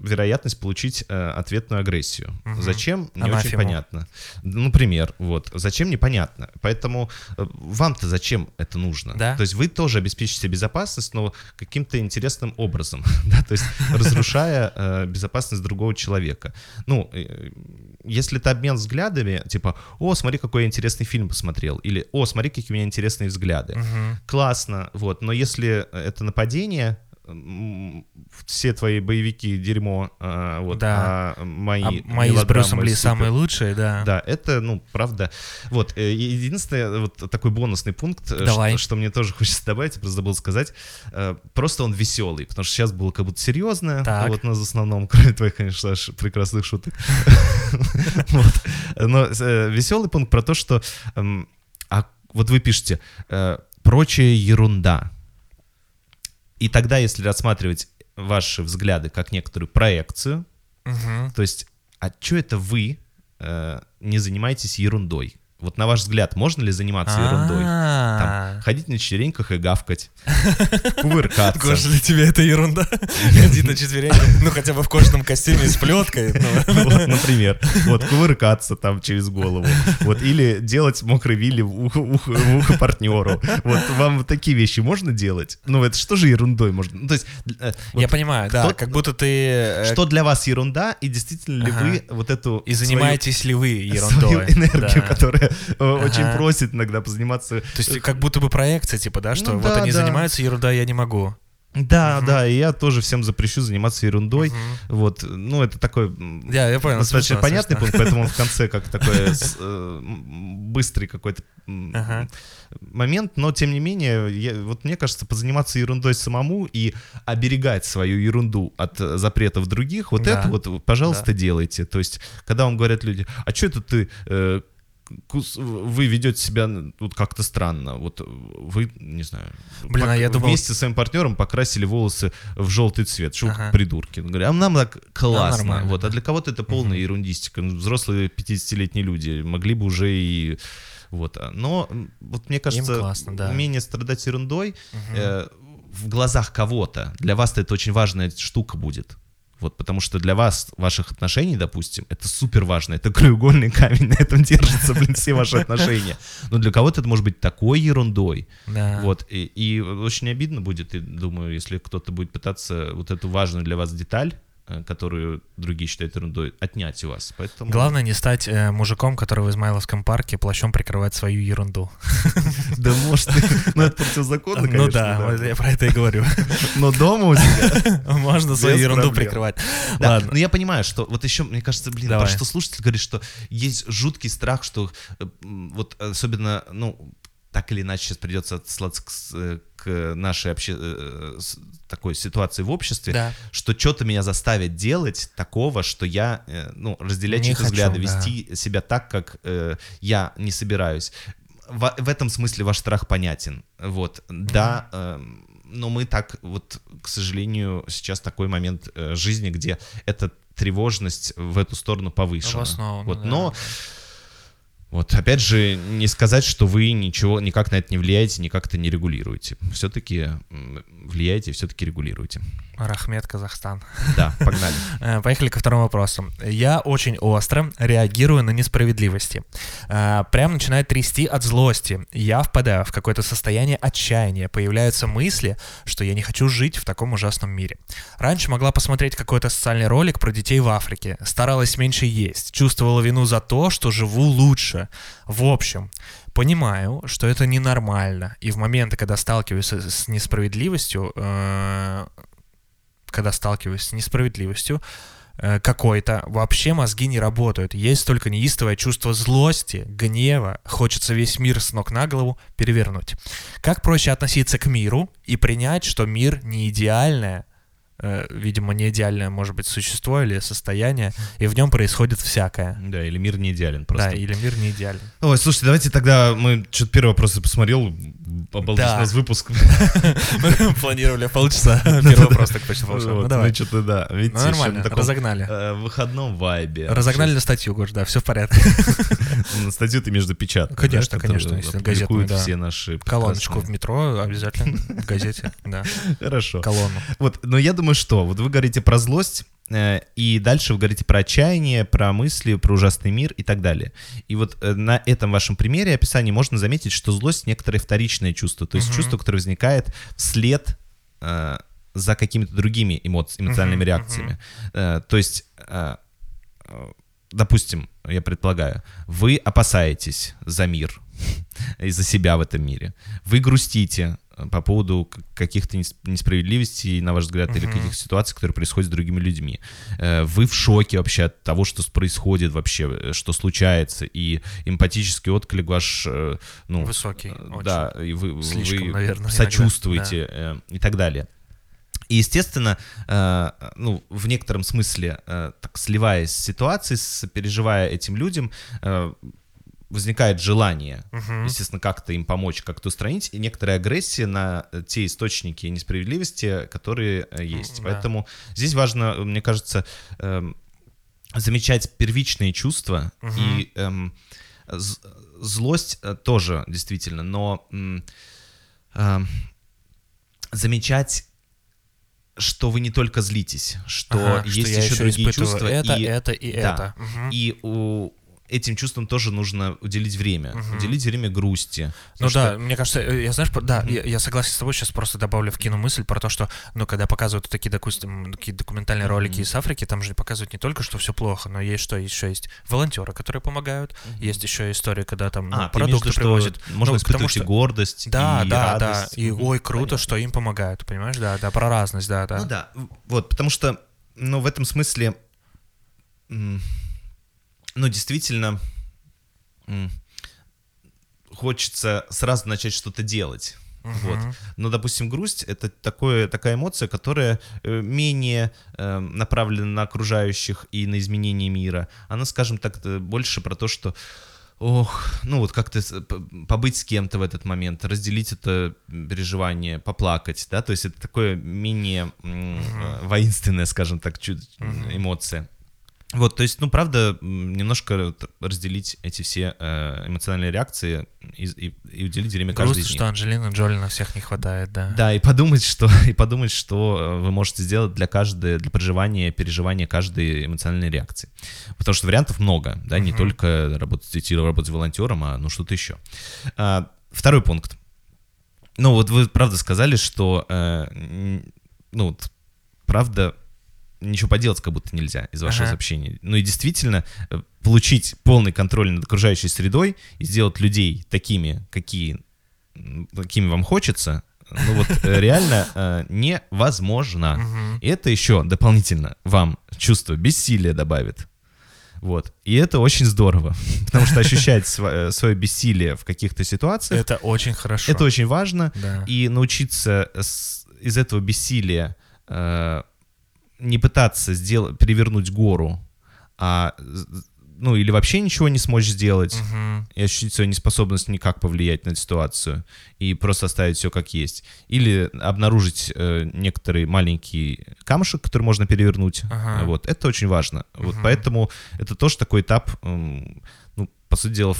вероятность получить э, ответную агрессию. Мгм. Зачем? Не очень Анафему. понятно. Ну, Например, вот. Зачем? Непонятно. Поэтому э, вам-то зачем это нужно? Да. То есть вы тоже обеспечите безопасность, но каким-то интересным образом, да, то есть разрушая э, безопасность другого человека. Ну, э, если это обмен взглядами, типа, о, смотри, какой я интересный фильм посмотрел, или, о, смотри, какие у меня интересные взгляды. Мгм. Классно, вот, но если это нападение, все твои боевики дерьмо, а, вот, Да. а мои, А мои с Брюсом Ли самые лучшие, да. Да, это, ну, правда. Вот, э, е- единственное, вот такой бонусный пункт, э, Давай. Что, что мне тоже хочется добавить, я просто забыл сказать, э, просто он веселый, потому что сейчас было как будто серьезно, Так. вот у нас в основном, кроме твоих, конечно, прекрасных шуток. Но веселый пункт про то, что, эм, а вот вы пишете, прочая ерунда. И тогда, если рассматривать ваши взгляды как некоторую проекцию, Мгм. то есть, а что это вы э, не занимаетесь ерундой? Вот на ваш взгляд, можно ли заниматься ерундой? А. Там, ходить на четвереньках и гавкать, кувыркаться. Гоша, для тебя это ерунда. Ходить на четвереньках, ну хотя бы в кожаном костюме с плеткой. ну. Вот, например, вот кувыркаться там через голову, вот или делать мокрый вилли в ухо, партнеру. Вот вам вот такие вещи можно делать? Ну это что же ерундой можно? Ну, то есть э, Я понимаю, да, как будто ты... э, что для вас ерунда и действительно ли вы вот эту И занимаетесь ли вы ерундой? энергию, которая очень Ага. просит иногда позаниматься То есть как будто бы проекция, типа, да, что Ну вот они занимаются ерундой, я не могу. Да, да, и я тоже всем запрещу заниматься ерундой. Мгм. Вот, ну, это такой м, Я, понял. достаточно смешно, понятный смешно. пункт, поэтому он в конце как такой э, быстрый какой-то Ага. момент, но тем не менее, я- вот мне кажется, позаниматься ерундой самому и оберегать свою ерунду от э, запретов других, вот Да. это вот, пожалуйста, делайте. То есть, когда вам говорят люди, а что это ты э, вы ведете себя вот как-то странно, вот вы, не знаю, Блин, а я думал- вместе со своим партнером покрасили волосы в желтый цвет, что Ага. придурки. Он говорит, а нам так классно, нормально, вот, а да. для кого-то это полная ерундистика. Ну, взрослые 50-летние люди могли бы уже и вот, а, но вот мне кажется, классно, да. умение страдать ерундой э, в глазах кого-то для вас это очень важная штука будет. Вот, потому что для вас, ваших отношений, допустим, это супер важно, это краеугольный камень, на этом держатся, блин, все ваши отношения. Но для кого-то это может быть такой ерундой. Да. Вот, и, и очень обидно будет, и думаю, если кто-то будет пытаться вот эту важную для вас деталь, которую другие считают ерундой, отнять у вас. Поэтому... Главное не стать э, мужиком, который в Измайловском парке плащом прикрывает свою ерунду. Да может, ну это противозаконно, ну конечно, да, да. я про это и говорю. Но дома у себя Можно свою ерунду прикрывать. Ладно. но я понимаю, что вот еще, мне кажется, блин, про что слушатель говорит, что есть жуткий страх, что э, вот особенно, ну, так или иначе сейчас придется к, э, к нашей обще- э, с- такой ситуации в обществе, Да. что что-то меня заставит делать такого, что я, э, ну, разделять чьи-то взгляды, да. вести себя так, как э, я не собираюсь. В, в этом смысле ваш страх понятен. Вот, да, эм, но мы так, вот, к сожалению, сейчас такой момент э, жизни, где эта тревожность в эту сторону повышена. Обоснованно, Вот, да, но да. Вот опять же, не сказать, что вы ничего, никак на это не влияете, никак это не регулируете. Все-таки влияете, все-таки регулируете. Рахмет, Казахстан. Да, погнали. Э, Поехали ко второму вопросу. Я очень остро реагирую на несправедливости. Э, Прям начинает трясти от злости. Я впадаю в какое-то состояние отчаяния. Появляются мысли, что я не хочу жить в таком ужасном мире. Раньше могла посмотреть какой-то социальный ролик про детей в Африке. Старалась меньше есть. Чувствовала вину за то, что живу лучше. В общем, понимаю, что это ненормально. И в моменты, когда сталкиваюсь с несправедливостью, э, когда сталкиваюсь с несправедливостью э, какой-то, вообще мозги не работают. Есть только неистовое чувство злости, гнева, хочется весь мир с ног на голову перевернуть. Как проще относиться к миру и принять, что мир не идеальное, видимо, не идеальное, может быть, существо или состояние, и в нем происходит всякое. Да, или мир не идеален просто. Да, или мир не идеален. Ой, слушайте, давайте тогда мы что-то первый вопрос я посмотрел, обалдеть, Да. у нас выпуск. Мы планировали полчаса. Первый вопрос так почти волшебно. Ну Вот, давай. мы что-то, да, Ну, видите, еще Нормально, разогнали. э, выходном вайбе. Разогнали на статью, Гош, да, все в порядке. На статью ты между печаткой. Конечно, конечно, если газетную, да. все наши Колоночку в метро обязательно в газете, да. Хорошо. Колонну. Вот, но я думаю, что вот вы говорите про злость, э, и дальше вы говорите про отчаяние, про мысли, про ужасный мир и так далее. И вот э, на этом вашем примере описании можно заметить, что злость некоторое вторичное чувство, то есть Мгм. чувство, которое возникает вслед э, за какими-то другими эмоци- эмоциональными Мгм, реакциями. Э, то есть, э, э, допустим, я предполагаю, вы опасаетесь за мир и за себя в этом мире. Вы грустите по поводу каких-то нес- несправедливостей, на ваш взгляд, или Мгм. каких-то ситуаций, которые происходят с другими людьми. Э, Вы в шоке вообще от того, что происходит вообще, э, что случается, и эмпатический отклик ваш, э, ну, Высокий, э, очень. да, и вы, Слишком, вы наверное, иногда, сочувствуете э, и так далее. И, естественно, э, ну, в некотором смысле, э, так сливаясь с ситуацией, переживая этим людям, э, возникает желание, Мгм. естественно, как-то им помочь, как-то устранить, и некоторая агрессия на э, те источники несправедливости, которые э, есть. Да. Поэтому здесь важно, мне кажется, эм, замечать первичные чувства Мгм. и эм, злость э, тоже действительно, но эм, замечать что вы не только злитесь, что Ага, есть я еще другие испытываю чувства. Это, и, это и да, это. Мгм. и у этим чувствам тоже нужно уделить время. Мгм. Уделить время грусти. Ну Потому да, что- мне кажется, э, я знаешь, да, я, я согласен с тобой, сейчас просто добавлю в кино мысль про то, что, ну, когда показывают такие, допустим, такие документальные ролики из Африки, там же показывают не только, что все плохо, но есть что, еще есть волонтеры, которые помогают, есть еще история, когда там ну, А, имеешь в продукты что привозят. Можно Ну, потому что- и гордость, Да, и да, радость. да, и ой, круто, понятно. что им помогают, понимаешь, да, да, про разность, да, да. Ну да, вот, потому что, ну, в этом смысле, ну, действительно, хочется сразу начать что-то делать. Вот. Мгм. Но, допустим, грусть — это такое, такая эмоция, которая э, менее э, направлена на окружающих и на изменение мира. Она, скажем так, э, больше про то, что Ох, ну вот как-то побыть с кем-то в этот момент, разделить это переживание, поплакать, да, то есть это такое менее м, э, воинственная, скажем так, чу- эмоция. Вот, то есть, ну, правда, немножко разделить эти все э, эмоциональные реакции и, и- и уделить время каждой из них. что Анджелины Джоли на всех не хватает, да. Да, и подумать, что и подумать, что э, вы можете сделать для каждой, для проживания, переживания каждой эмоциональной реакции. Потому что вариантов много, да, не только работать, идти работать волонтером, а ну что-то еще. А, второй пункт. Ну вот вы правда сказали, что э, ну вот, правда ничего поделать как будто нельзя из вашего Ага. сообщения. Ну и действительно э, получить полный контроль над окружающей средой и сделать людей такими, какие какими вам хочется, ну вот э, реально э, невозможно. И это еще дополнительно вам чувство бессилия добавит. Вот. И это очень здорово, потому что ощущать свое бессилие в каких-то ситуациях, Это очень хорошо. это очень важно. Да. И научиться с- из этого бессилия э, не пытаться сделать, перевернуть гору, а ну или вообще ничего не смочь сделать, Мгм. и ощутить свою неспособность никак повлиять на ситуацию и просто оставить все как есть. Или обнаружить э, некоторый маленький камушек, который можно перевернуть. Ага. Вот. Это очень важно. Вот Мгм. поэтому это тоже такой этап, ну, по сути дела,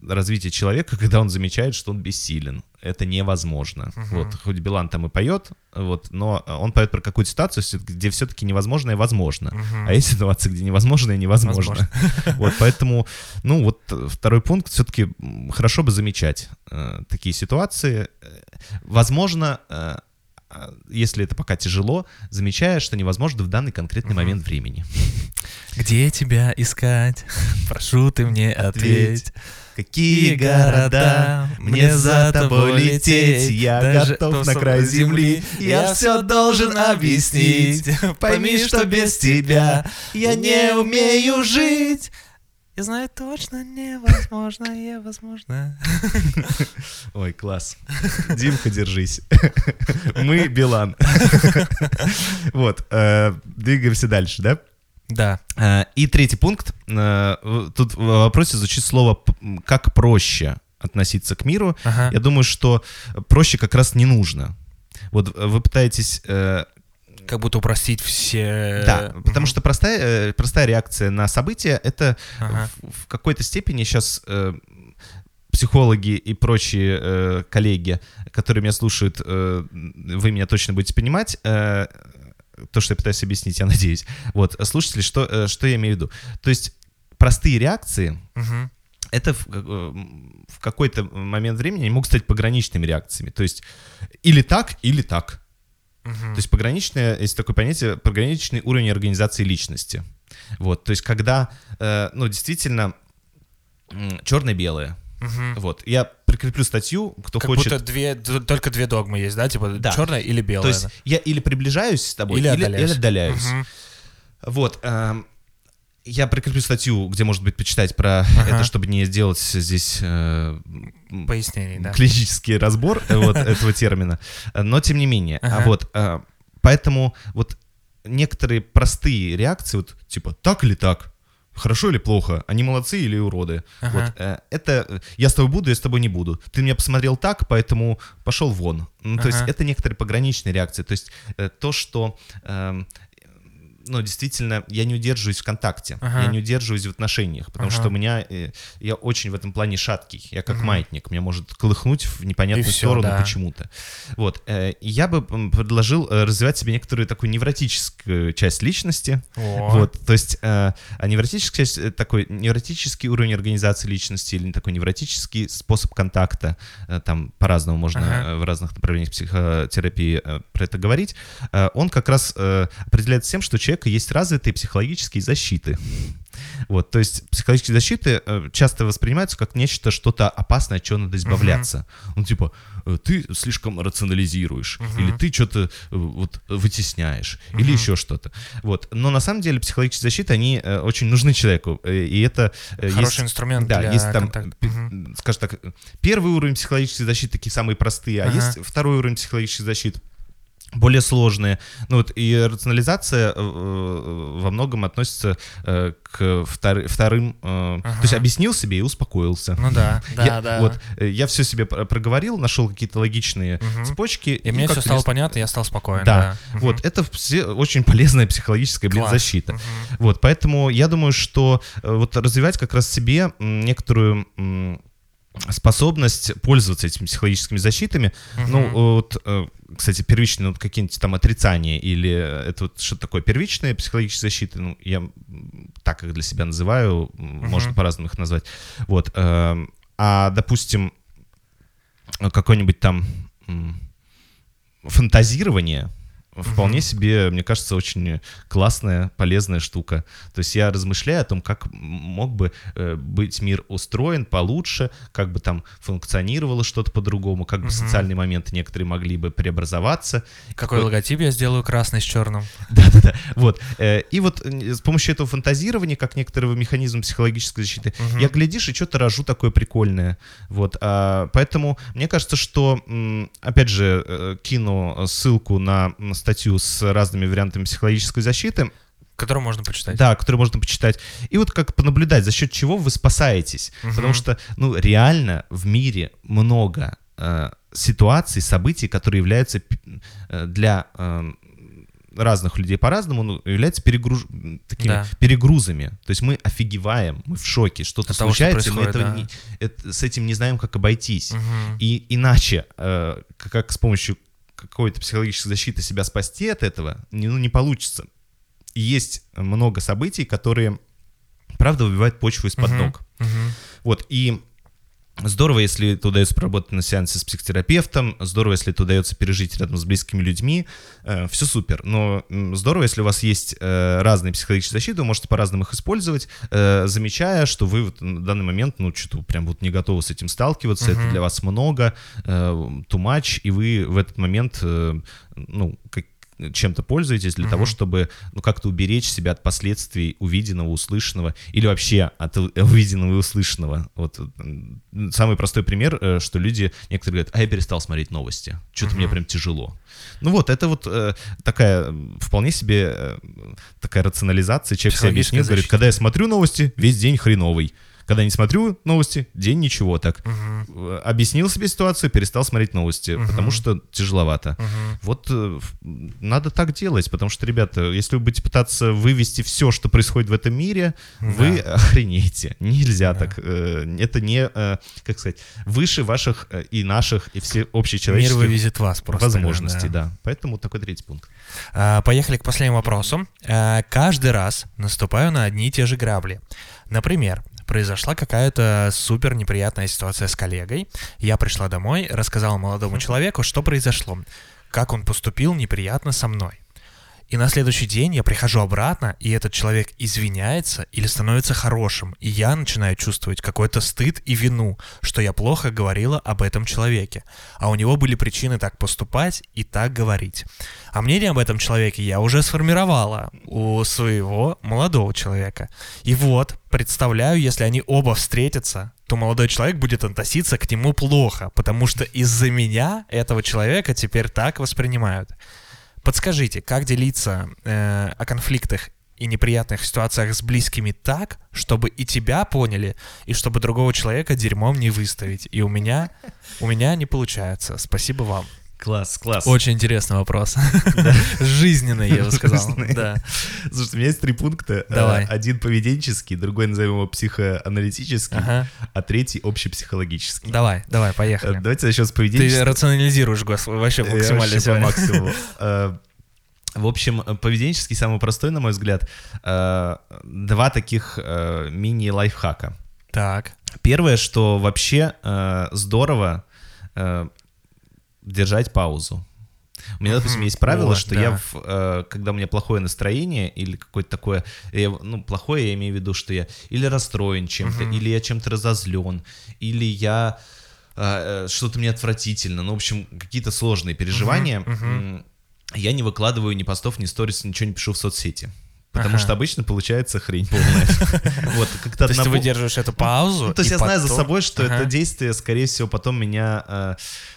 развития человека, когда он замечает, что он бессилен. Это невозможно. Мгм. Вот. Хоть Билан там и поет, вот, но он поет про какую-то ситуацию, где все-таки невозможное возможно. Мгм. А есть ситуации, где невозможное невозможно. Вот, поэтому, ну, вот второй пункт, все-таки хорошо бы замечать э, такие ситуации. Возможно, э, а, если это пока тяжело, замечая, что невозможно в данный конкретный Мгм. момент времени. Где тебя искать? Прошу ты мне ответь. Какие города мне за тобой лететь? Я Даже готов то на край земли. Я все должен объяснить. Пойми, что без тебя я не умею жить. Я знаю точно, невозможно, невозможно. Ой, класс. Димка, держись. Мы Билан. Вот, э, двигаемся дальше, да? Да. Э, И третий пункт. Э, Тут в вопросе звучит слово «как проще относиться к миру». Ага. Я думаю, что проще как раз не нужно. Вот вы пытаетесь... э, Как будто упростить все... Да, потому Мгм. что простая, простая реакция на события — это Ага. в, в какой-то степени сейчас психологи и прочие э, коллеги, которые меня слушают, э, вы меня точно будете понимать, э, то, что я пытаюсь объяснить, я надеюсь. Вот, слушатели, что, э, что я имею в виду? То есть простые реакции, Мгм. это в, э, в какой-то момент времени могут стать пограничными реакциями. То есть или так, или так. Мгм. То есть пограничное, есть такое понятие, пограничный уровень организации личности. Вот, то есть когда, э, ну, действительно, м, Мгм. Вот, я прикреплю статью, кто Как хочет. будто две, только две догмы есть, да? Типа Да. черное или То белое. есть я или приближаюсь с тобой, Или или, отдаляюсь. или отдаляюсь. Мгм. Вот. эм, я прикреплю статью, где, может быть, почитать про Ага. это, чтобы не сделать здесь э, м, Пояснений, да. клинический разбор э, вот этого термина. Но тем не менее. А вот э, поэтому вот некоторые простые реакции, вот типа так или так, хорошо или плохо, они молодцы или уроды. Ага. Вот э, это я с тобой буду, я с тобой не буду. Ты меня посмотрел так, поэтому пошел вон. Ну, то есть Ага. это некоторые пограничные реакции. То есть э, то, что эм, ну, действительно, я не удерживаюсь в контакте, Ага. я не удерживаюсь в отношениях, потому Ага. что у меня, э, я очень в этом плане шаткий, я как Мгм. маятник, меня может колыхнуть в непонятную И сторону да. почему-то. Вот, э, я бы предложил э, развивать себе некоторую такую невротическую часть личности, О. вот, то есть, а невротическая часть, такой невротический уровень организации личности или такой невротический способ контакта, там по-разному можно Ага. в разных направлениях психотерапии про это говорить, он как раз определяется тем, что у человека есть развитые психологические защиты. Вот, то есть психологические защиты э, часто воспринимаются как нечто, что-то опасное, от чего надо избавляться. Ну, типа, э, ты слишком рационализируешь, Мгм. или ты что-то э, вот вытесняешь, или Мгм. еще что-то. Вот. Но на самом деле психологические защиты, они очень нужны человеку. И это Хороший есть- инструмент да, для есть там, Мгм. скажем так, первый уровень психологической защиты, такие самые простые, а Ага. есть второй уровень психологической защиты, более сложные. Ну вот и рационализация э, э, во многом относится э, к втор- вторым, э, то есть Ага. объяснил себе и успокоился. Ну да, да, я, да. Вот, э, я все себе про- проговорил, нашел какие-то логичные Мгм. цепочки. И мне все стало лес- понятно, я стал спокоен. Да, Мгм. вот это все очень полезная психологическая блин, защита. Мгм. Вот, поэтому я думаю, что э, вот развивать как раз себе некоторую способность пользоваться этими психологическими защитами. Мгм. Ну, вот, кстати, первичные вот какие-нибудь там отрицания или это вот что такое первичная психологическая защита, ну, я так их для себя называю, м, можно по-разному их назвать. Вот, эм, а, допустим, какое-нибудь там фантазирование вполне Мгм. себе, мне кажется, очень классная, полезная штука. То есть я размышляю о том, как мог бы э, быть мир устроен получше, как бы там функционировало что-то по-другому, как бы Мгм. социальные моменты некоторые могли бы преобразоваться. Какой логотип я сделаю красный с черным? Да-да-да. Вот. Э, И вот с помощью этого фантазирования, как некоторого механизма психологической защиты, Мгм. я, глядишь, и что-то рожу такое прикольное. Вот. а, Поэтому мне кажется, что, опять же, э, кину ссылку на статью с разными вариантами психологической защиты, Который можно почитать. да, которую можно почитать. И вот как понаблюдать, за счет чего вы спасаетесь. Мгм. Потому что, ну, реально в мире много э, ситуаций, событий, которые являются э, для э, разных людей по-разному, ну, являются перегруж... такими Да. перегрузами. То есть мы офигеваем, мы в шоке, что-то что случается, и мы этого да. не- это- с этим не знаем, как обойтись. Мгм. И иначе, э, как с помощью какой-то психологической защиты себя спасти от этого, не, ну, не получится. И есть много событий, которые, правда, выбивают почву из-под Мгм. ног. Мгм. Вот, и здорово, если это удается проработать на сеансе с психотерапевтом, здорово, если это удается пережить рядом с близкими людьми, все супер. Но здорово, если у вас есть э, разные психологические защиты, вы можете по-разному их использовать, э, замечая, что вы вот на данный момент, ну, что-то прям вот не готовы с этим сталкиваться, это Мгм. для вас много, э, too much, и вы в этот момент, э, ну, как чем-то пользуетесь для того, чтобы ну, как-то уберечь себя от последствий увиденного, услышанного или вообще от увиденного и услышанного. Вот самый простой пример, э, что люди некоторые говорят, а я перестал смотреть новости, что-то мне прям тяжело. Ну вот, это вот э, такая вполне себе э, такая рационализация. Человек себе объяснил, говорит, когда я смотрю новости, весь день хреновый. Когда не смотрю новости, день ничего так. Э, Объяснил себе ситуацию, перестал смотреть новости, потому что тяжеловато. Вот э, надо так делать, потому что, ребята, если вы будете пытаться вывести все, что происходит в этом мире, вы охренеете. Нельзя так. э, Это не, э, как сказать, выше ваших и наших, и все Мир общечеловеческих вывезет вас просто. возможностей, да. да. Поэтому такой третий пункт. А, Поехали к последнему вопросу. А, Каждый раз наступаю на одни и те же грабли. Например, произошла какая-то супер неприятная ситуация с коллегой. Я пришла домой, рассказала молодому человеку, что произошло, как он поступил неприятно со мной. И на следующий день я прихожу обратно, и этот человек извиняется или становится хорошим, и я начинаю чувствовать какой-то стыд и вину, что я плохо говорила об этом человеке, а у него были причины так поступать и так говорить. А мнение об этом человеке я уже сформировала у своего молодого человека. И вот, представляю, если они оба встретятся, то молодой человек будет относиться к нему плохо, потому что из-за меня этого человека теперь так воспринимают. Подскажите, как делиться э, о конфликтах и неприятных ситуациях с близкими так, чтобы и тебя поняли, и чтобы другого человека дерьмом не выставить. И у меня, у меня не получается. Спасибо вам. Класс, класс. Очень интересный вопрос. Жизненный, я бы сказал. Жизненный. Да. Слушайте, у меня есть три пункта. Э, Давай. Один поведенческий, другой назовем его психоаналитический, Ага. а третий общепсихологический. Давай, давай, Э, поехали. Давайте начнем с Ты поведенческого. рационализируешь гос, вообще максимально вообще по максимуму. Э, В общем, э, поведенческий самый простой, на мой взгляд. Э, Два таких э, мини-лайфхака. Так. Первое, что вообще э, здорово э, держать паузу. У меня, допустим, есть правило, Вот, что да. я, в, э, когда у меня плохое настроение или какое-то такое, я- ну, плохое я имею в виду, что я или расстроен чем-то, или я чем-то разозлен, или я э, э, что-то мне отвратительно, ну, в общем, какие-то сложные переживания, м, я не выкладываю ни постов, ни сторис, ничего не пишу в соцсети. Потому Ага. что обычно получается хрень полная. Вот, как-то То есть ты выдерживаешь эту паузу. ну, то есть я знаю за потом- собой, что Ага. это действие, скорее всего, потом меня э,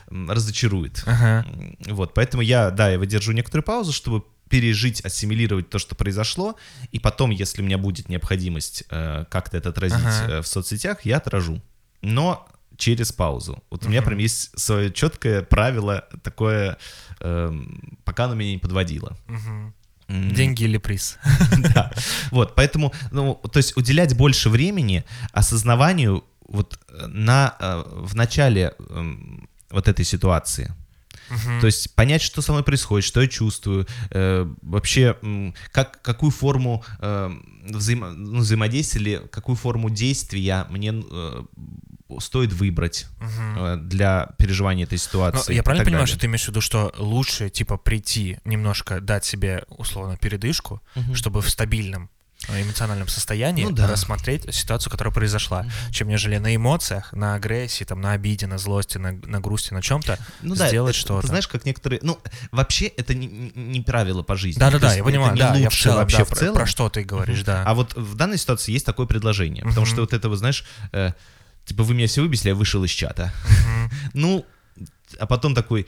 разочарует. Ага. Вот, поэтому я, да, я выдержу некоторую паузу, чтобы пережить, ассимилировать то, что произошло, и потом, если у меня будет необходимость э, как-то это отразить Ага. э, в соцсетях, я отражу. Но через паузу. Вот у меня прям есть свое четкое правило такое, эм, пока оно меня не подводило. Мгм. Деньги или приз? да. Вот, поэтому, ну, то есть уделять больше времени осознаванию вот э, на, э, в начале эм, вот этой ситуации. То есть понять, что со мной происходит, что я чувствую, э, вообще как, какую форму э, взаимо- ну, взаимодействия или какую форму действия мне э, стоит выбрать э, для переживания этой ситуации. я и правильно понимаю, далее. что ты имеешь в виду, что лучше, типа, прийти, немножко дать себе, условно, передышку, чтобы в стабильном э, эмоциональном состоянии Ну да. рассмотреть ситуацию, которая произошла, чем нежели на эмоциях, на агрессии, там, на обиде, на злости, на, на грусти, на чем-то Ну да, сделать это- что-то. Знаешь, как некоторые... Ну, вообще это не, не- правило по жизни. Да-да-да, я понимаю, да, я в лучше целом, вообще да, в про- целом. про что ты говоришь, да. А вот в данной ситуации есть такое предложение, потому что вот это, вот знаешь, э, типа вы меня все выбесили, я вышел из чата. Ну, а потом такой,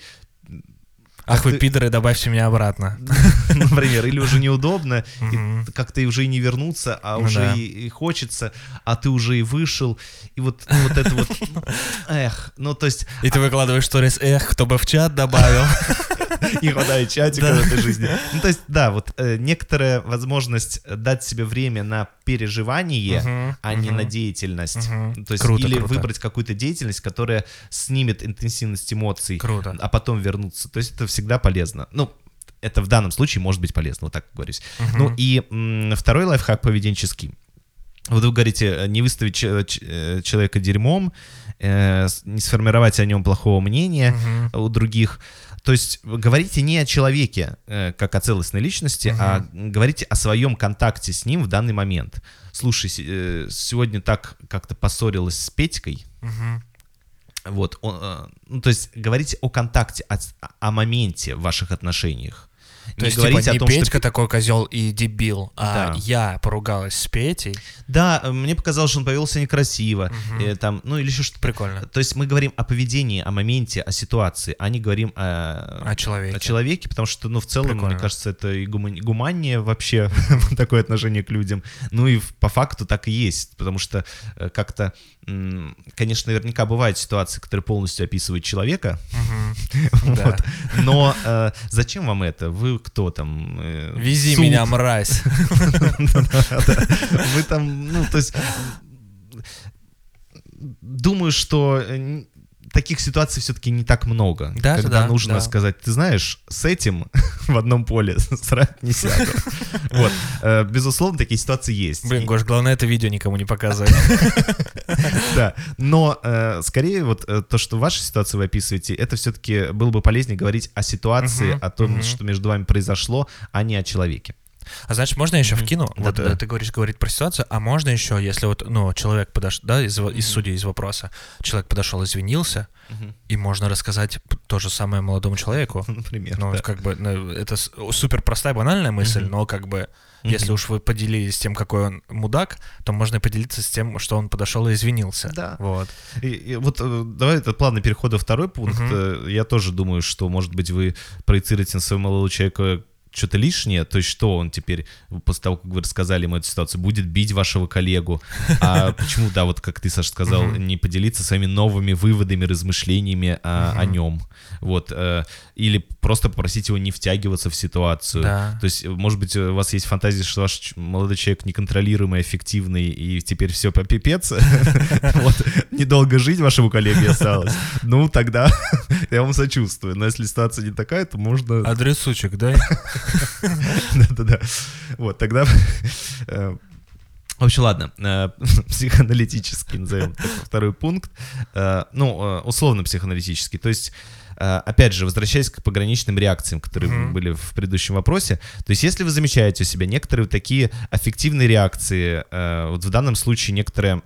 Ах вы ты- пидоры, добавьте меня обратно. например, или уже неудобно, как-то уже и не вернуться, а Ну уже и, хочется, а ты уже и вышел, и вот, ну, вот это вот, эх, ну то есть И ты выкладываешь сторис, эх, кто бы в чат добавил. не хватает чатика в этой жизни. Ну, то есть, да, вот э, некоторая возможность дать себе время на переживание, а не на деятельность. Мгм. То есть, или выбрать какую-то деятельность, которая снимет интенсивность эмоций, а потом вернуться. То есть, это всегда полезно. Ну, это в данном случае может быть полезно, вот так говорюсь. Ну, и м, второй лайфхак поведенческий. Вот вы говорите, э, не выставить э, человека дерьмом, э, не сформировать о нем плохого мнения Мгм. у других. То есть говорите не о человеке, э, как о целостной личности, а говорите о своем контакте с ним в данный момент. Слушай, э, сегодня так как-то поссорилась с Петькой, Мгм. вот, он, э, ну, то есть говорите о контакте, о, о моменте в ваших отношениях. То не есть, говорить типа, не о том, Петька что... такой козел и дебил, а Да. я поругалась с Петей. Да, э, мне показалось, что он повел себя некрасиво, э, там, ну или еще что-то. Прикольно. То есть мы говорим о поведении, о моменте, о ситуации, а не говорим о, О человеке. о человеке, потому что, ну, в целом, Прикольно. мне кажется, это и гумани- гуманнее вообще такое отношение к людям. Ну и по факту так и есть, потому что э, как-то, конечно, наверняка бывают ситуации, которые полностью описывают человека, вот. но э, зачем вам это? Вы кто там? э, Вези суд? меня, мразь. Вы там, ну, то есть, думаю, что э, таких ситуаций все-таки не так много. Да, когда да, нужно да. сказать, ты знаешь, с этим в одном поле срать не сяду. Вот. Э, Безусловно, такие ситуации есть. Блин, Гош, главное это видео никому не показывать. Да, но э, скорее вот э, то, что в вашей ситуации вы описываете, это все-таки было бы полезнее говорить о ситуации, о том, что между вами произошло, а не о человеке. А знаешь, можно я еще вкину? Вот Да-да. э, ты говоришь, говорить про ситуацию, а можно еще, если вот, ну, человек подошел, да, из, из судьи, из вопроса, человек подошел, извинился, и можно рассказать то же самое молодому человеку. Например. Ну, да. как бы, ну, это супер простая, банальная мысль, Мгм. но как бы, если Мгм. уж вы поделились тем, какой он мудак, то можно и поделиться с тем, что он подошел и извинился. Да. Вот. И, и вот э, давай этот плавный переход во второй пункт. Э, Я тоже думаю, что, может быть, вы проецируете на своего молодого человека что-то лишнее, то есть что он теперь, после того, как вы рассказали ему эту ситуацию, будет бить вашего коллегу, а почему, да, вот как ты, Саша, сказал, Мгм. не поделиться своими новыми выводами, размышлениями о, о Мгм. нем, вот, э, или просто попросить его не втягиваться в ситуацию, Да. то есть, может быть, у вас есть фантазия, что ваш молодой человек неконтролируемый, эффективный, и теперь все по пипец. Вот, недолго жить вашему коллеге осталось. Ну, тогда я вам сочувствую. Но если ситуация не такая, то можно... Адресучек, дай. Да-да-да. Вот, тогда... э, В общем, ладно, э, психоаналитический, назовем второй пункт. Э, Ну, условно психоаналитический. То есть, опять же, возвращаясь к пограничным реакциям, которые Мгм. были в предыдущем вопросе, то есть, если вы замечаете у себя некоторые такие аффективные реакции, вот в данном случае некоторые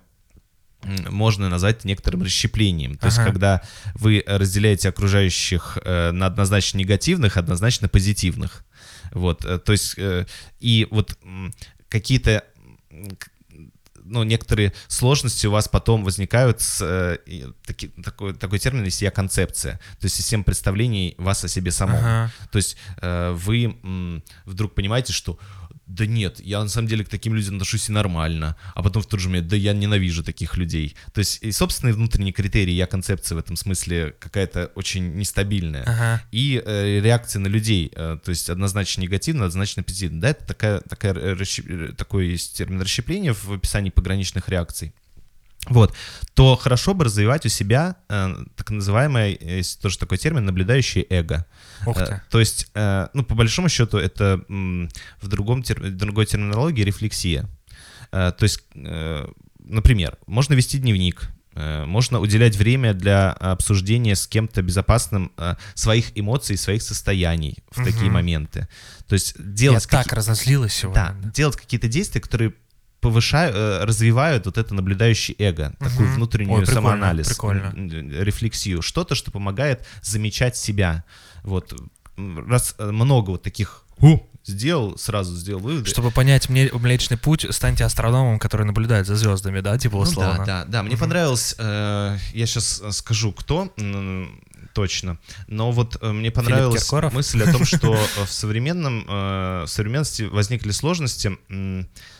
можно назвать некоторым расщеплением. То есть, Ага. когда вы разделяете окружающих на однозначно негативных, однозначно позитивных. Вот, э, то есть, э, и вот какие-то ну, некоторые сложности у вас потом возникают с э, таки- такой, такой термин есть я-концепция, то есть система представлений вас о себе самом. Ага. То есть э, вы м, вдруг понимаете, что да нет, я на самом деле к таким людям отношусь и нормально, а потом в тот же момент, да я ненавижу таких людей. То есть и собственные внутренние критерии, я концепция в этом смысле какая-то очень нестабильная. Ага. И э, реакция на людей, э, то есть однозначно негативно, однозначно позитивно. Да, это такая, такая, э, расщеп- э, такой есть термин расщепления в описании пограничных реакций. Вот, то хорошо бы развивать у себя э, так называемое, есть тоже такой термин, наблюдающее эго. Ух Э, ты. То есть, э, ну, по большому счету, это м, в другом тер- другой терминологии рефлексия. Э, То есть, э, например, можно вести дневник, э, можно уделять время для обсуждения с кем-то безопасным э, своих эмоций, своих состояний в такие Мгм. моменты. То есть Я делать так какие- разозлилась сегодня. да, делать какие-то действия, которые повышают, э, развивают вот это наблюдающее эго, такую Мгм. внутреннюю Ой, прикольно, самоанализ, прикольно. рефлексию, что-то, что помогает замечать себя. Вот раз э, много вот таких «Ху!» сделал, сразу сделал выводы. Чтобы понять мне Млечный Путь, станьте астрономом, который наблюдает за звездами, да, типа Ну условно. да, да, да. Мне понравилось, э, я сейчас скажу, кто точно, но вот э, мне понравилась мысль о том, что э, в современном, э, в современности возникли сложности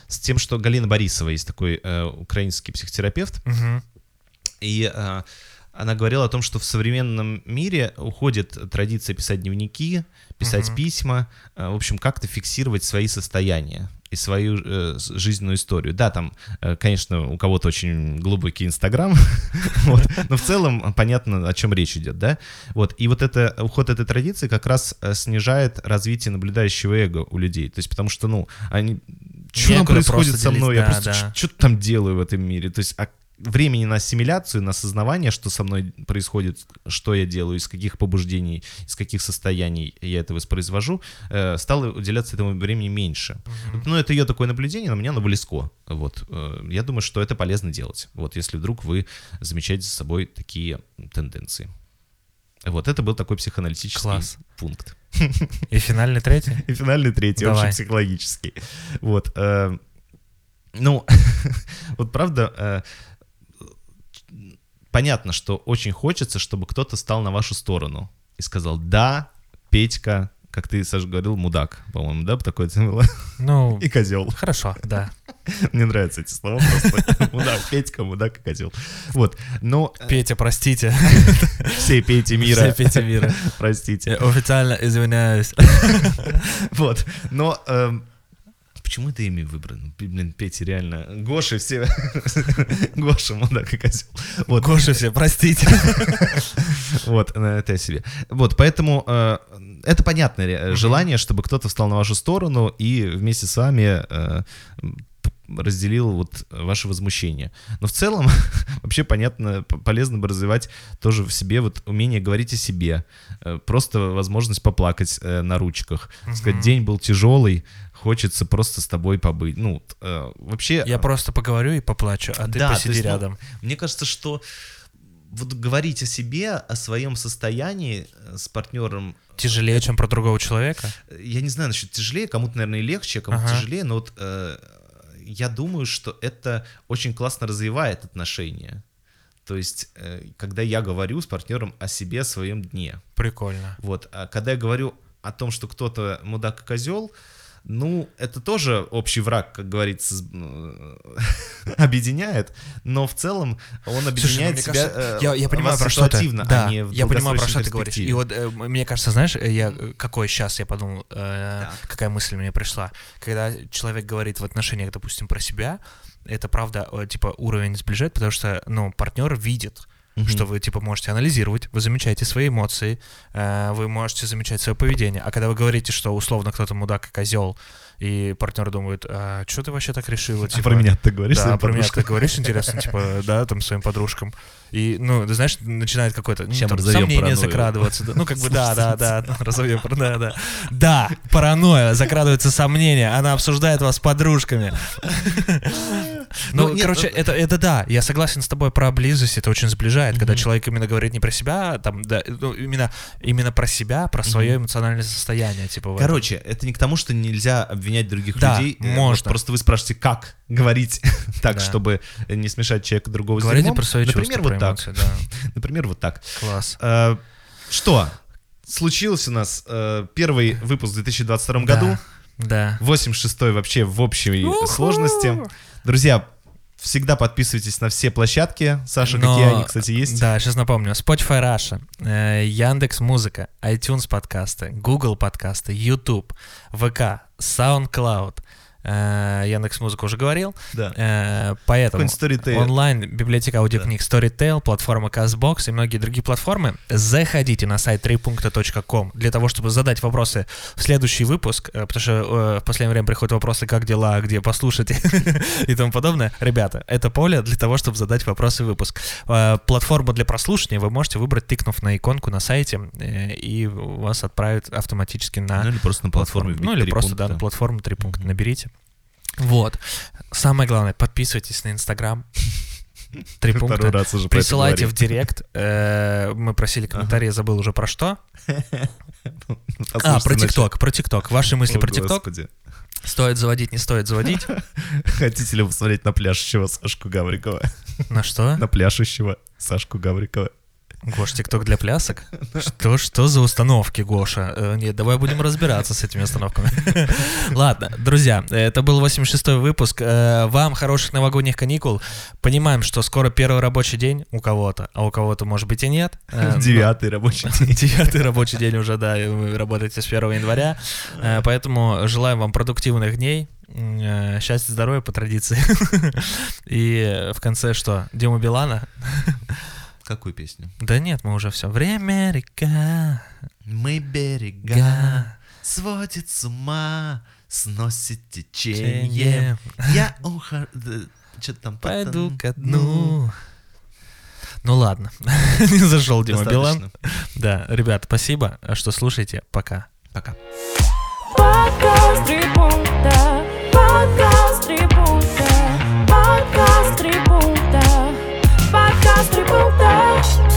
с тем, что Галина Борисова есть такой э, украинский психотерапевт, и э, она говорила о том, что в современном мире уходит традиция писать дневники, писать Мгм. письма, э, в общем, как-то фиксировать свои состояния и свою э, жизненную историю. Да, там, э, конечно, у кого-то очень глубокий Инстаграм, вот, но в целом понятно, о чем речь идет, да? Вот, и вот это, уход этой традиции как раз э, снижает развитие наблюдающего эго у людей. То есть, потому что, ну, они... Что там Некуда происходит со мной? Я да, просто да. что там делаю в этом мире? То есть, а времени на ассимиляцию, на осознавание, что со мной происходит, что я делаю, из каких побуждений, из каких состояний я это воспроизвожу, э, стало уделяться этому времени меньше. Ну, это ее такое наблюдение, но мне оно близко. Вот. Э, Я думаю, что это полезно делать. Вот, если вдруг вы замечаете за собой такие тенденции. Вот, это был такой психоаналитический Класс. пункт. И финальный третий? И финальный третий, Давай. общепсихологический. Вот. э, Ну, вот правда, э, понятно, что очень хочется, чтобы кто-то стал на вашу сторону и сказал, да, Петька, как ты, Саша, говорил, мудак, по-моему, да, такое это было? Ну, И козел. хорошо, да. Мне нравятся эти слова просто. Мудак, Петька, мудак и козел. Вот. Но э, Петя, простите. все Пети мира, Все Петя мира. простите. Я официально извиняюсь. Вот. Но эм, почему это имя выбрано? Блин, Петя реально. Гоша все. Гоша, мудак и козел. Вот. Гоша все, простите. Вот, это я себе. Вот, поэтому э, это понятное желание, чтобы кто-то встал на вашу сторону и вместе с вами э, разделил вот ваше возмущение. Но в целом вообще понятно, полезно бы развивать тоже в себе вот умение говорить о себе, Э, просто возможность поплакать э, на ручках, сказать, день был тяжелый, хочется просто с тобой побыть. Ну, э, вообще... Я просто поговорю и поплачу, а ты Да, посиди есть, ну, рядом. Мне кажется, что вот говорить о себе, о своем состоянии с партнером, Тяжелее, чем про другого человека? я не знаю насчет тяжелее, кому-то, наверное, и легче, а кому-то Ага. тяжелее, но вот э, я думаю, что это очень классно развивает отношения. То есть, э, когда я говорю с партнером о себе, о своем дне. Прикольно. Вот. А когда я говорю о том, что кто-то мудак и козел, ну, это тоже общий враг, как говорится, э, объединяет, но в целом он Слушай, ну, объединяет себя кажется, э, я, я понимаю, про что ты. ситуативно, Да, а не в я понимаю, про что ты говоришь. И вот э, мне кажется, знаешь, я э, какой сейчас я подумал, э, Так. какая мысль мне пришла, когда человек говорит в отношениях, допустим, про себя, это правда, э, типа уровень сближает, потому что, ну, партнер видит, Мгм. что вы типа можете анализировать, вы замечаете свои эмоции, э, вы можете замечать свое поведение. А когда вы говорите, что условно кто-то мудак и козел, и партнер думает, а что ты вообще так решила? А Типа, про меня ты говоришь да, про меня ты говоришь, интересно, типа, да, там, своим подружкам. И, ну, ты знаешь, начинает какое-то ну, там, сомнение паранойю. закрадываться. Ну, как бы, да, да, да, ну, разовьем, да, да. Да, паранойя, закрадывается сомнение, она обсуждает вас с подружками. Ну, Ну, нет, короче, ну- это, это да, я согласен с тобой про близость, это очень сближает, когда Мгм. человек именно говорит не про себя, а там, да, ну, именно, именно про себя, про свое эмоциональное состояние, типа. Короче, это не к тому, что нельзя обвинять других Да, людей. э, можно. Просто вы спрашиваете, как говорить так, Да. чтобы не смешать человека другого с Говорите дерьмом. про свои Например, чувства, вот про так. эмоции, да. Например, вот так. Класс. Э, Что? Случился у нас э, первый выпуск в 2022 Да, году. Да. 86-й вообще в общей Уху! сложности. Друзья, всегда подписывайтесь на все площадки. Саша, Но- какие они, кстати, есть? Да, сейчас напомню. Spotify Russia, э, Яндекс Музыка, iTunes подкасты, Google подкасты, YouTube, ВК, SoundCloud. Э, Яндекс Музыка уже говорил. Да. Э, Поэтому онлайн библиотека аудиокниг Storytel, платформа CastBox и многие другие платформы. Заходите на сайт 3.com для того, чтобы задать вопросы в следующий выпуск, э, потому что в последнее время приходят вопросы, как дела, где послушать и тому подобное. Ребята, это поле для того, чтобы задать вопросы в выпуск. Платформа для прослушивания вы можете выбрать, тыкнув на иконку на сайте, и вас отправят автоматически на Ну или просто на платформе Ну или «Три просто, да, пункта». на платформу три пункта наберите. Вот. Самое главное, подписывайтесь на Инстаграм. Три пункта. раз уже Присылайте в директ. Э, Мы просили комментарии, забыл уже про что. А, про. ТикТок, про ТикТок. Ваши мысли про ТикТок? Стоит заводить, не стоит заводить? Хотите ли вы посмотреть на пляшущего Сашку Гаврикова? На что? На пляшущего Сашку Гаврикова. Гош, ТикТок для плясок? Что, что за установки, Гоша? Э, Нет, давай будем разбираться с этими установками. Ладно, друзья, это был 86-й выпуск. Э, Вам хороших новогодних каникул. Понимаем, что скоро первый рабочий день у кого-то, а у кого-то, может быть, и нет. Э, Девятый рабочий день. Девятый рабочий день уже, да, и вы работаете с 1 января. Поэтому желаем вам продуктивных дней. Счастья, здоровья по традиции. И в конце что? Дима Билана? Какую песню? Да нет, мы уже все. Время, река, Мы берега га, сводит с ума, сносит течение. течение. Я ухожу... Что-то там... Пойду потом- ко дну. Ну ладно, не зашел Дима Билан. Да, ребят, спасибо, что слушаете. Пока. Пока. Пункта. Peace.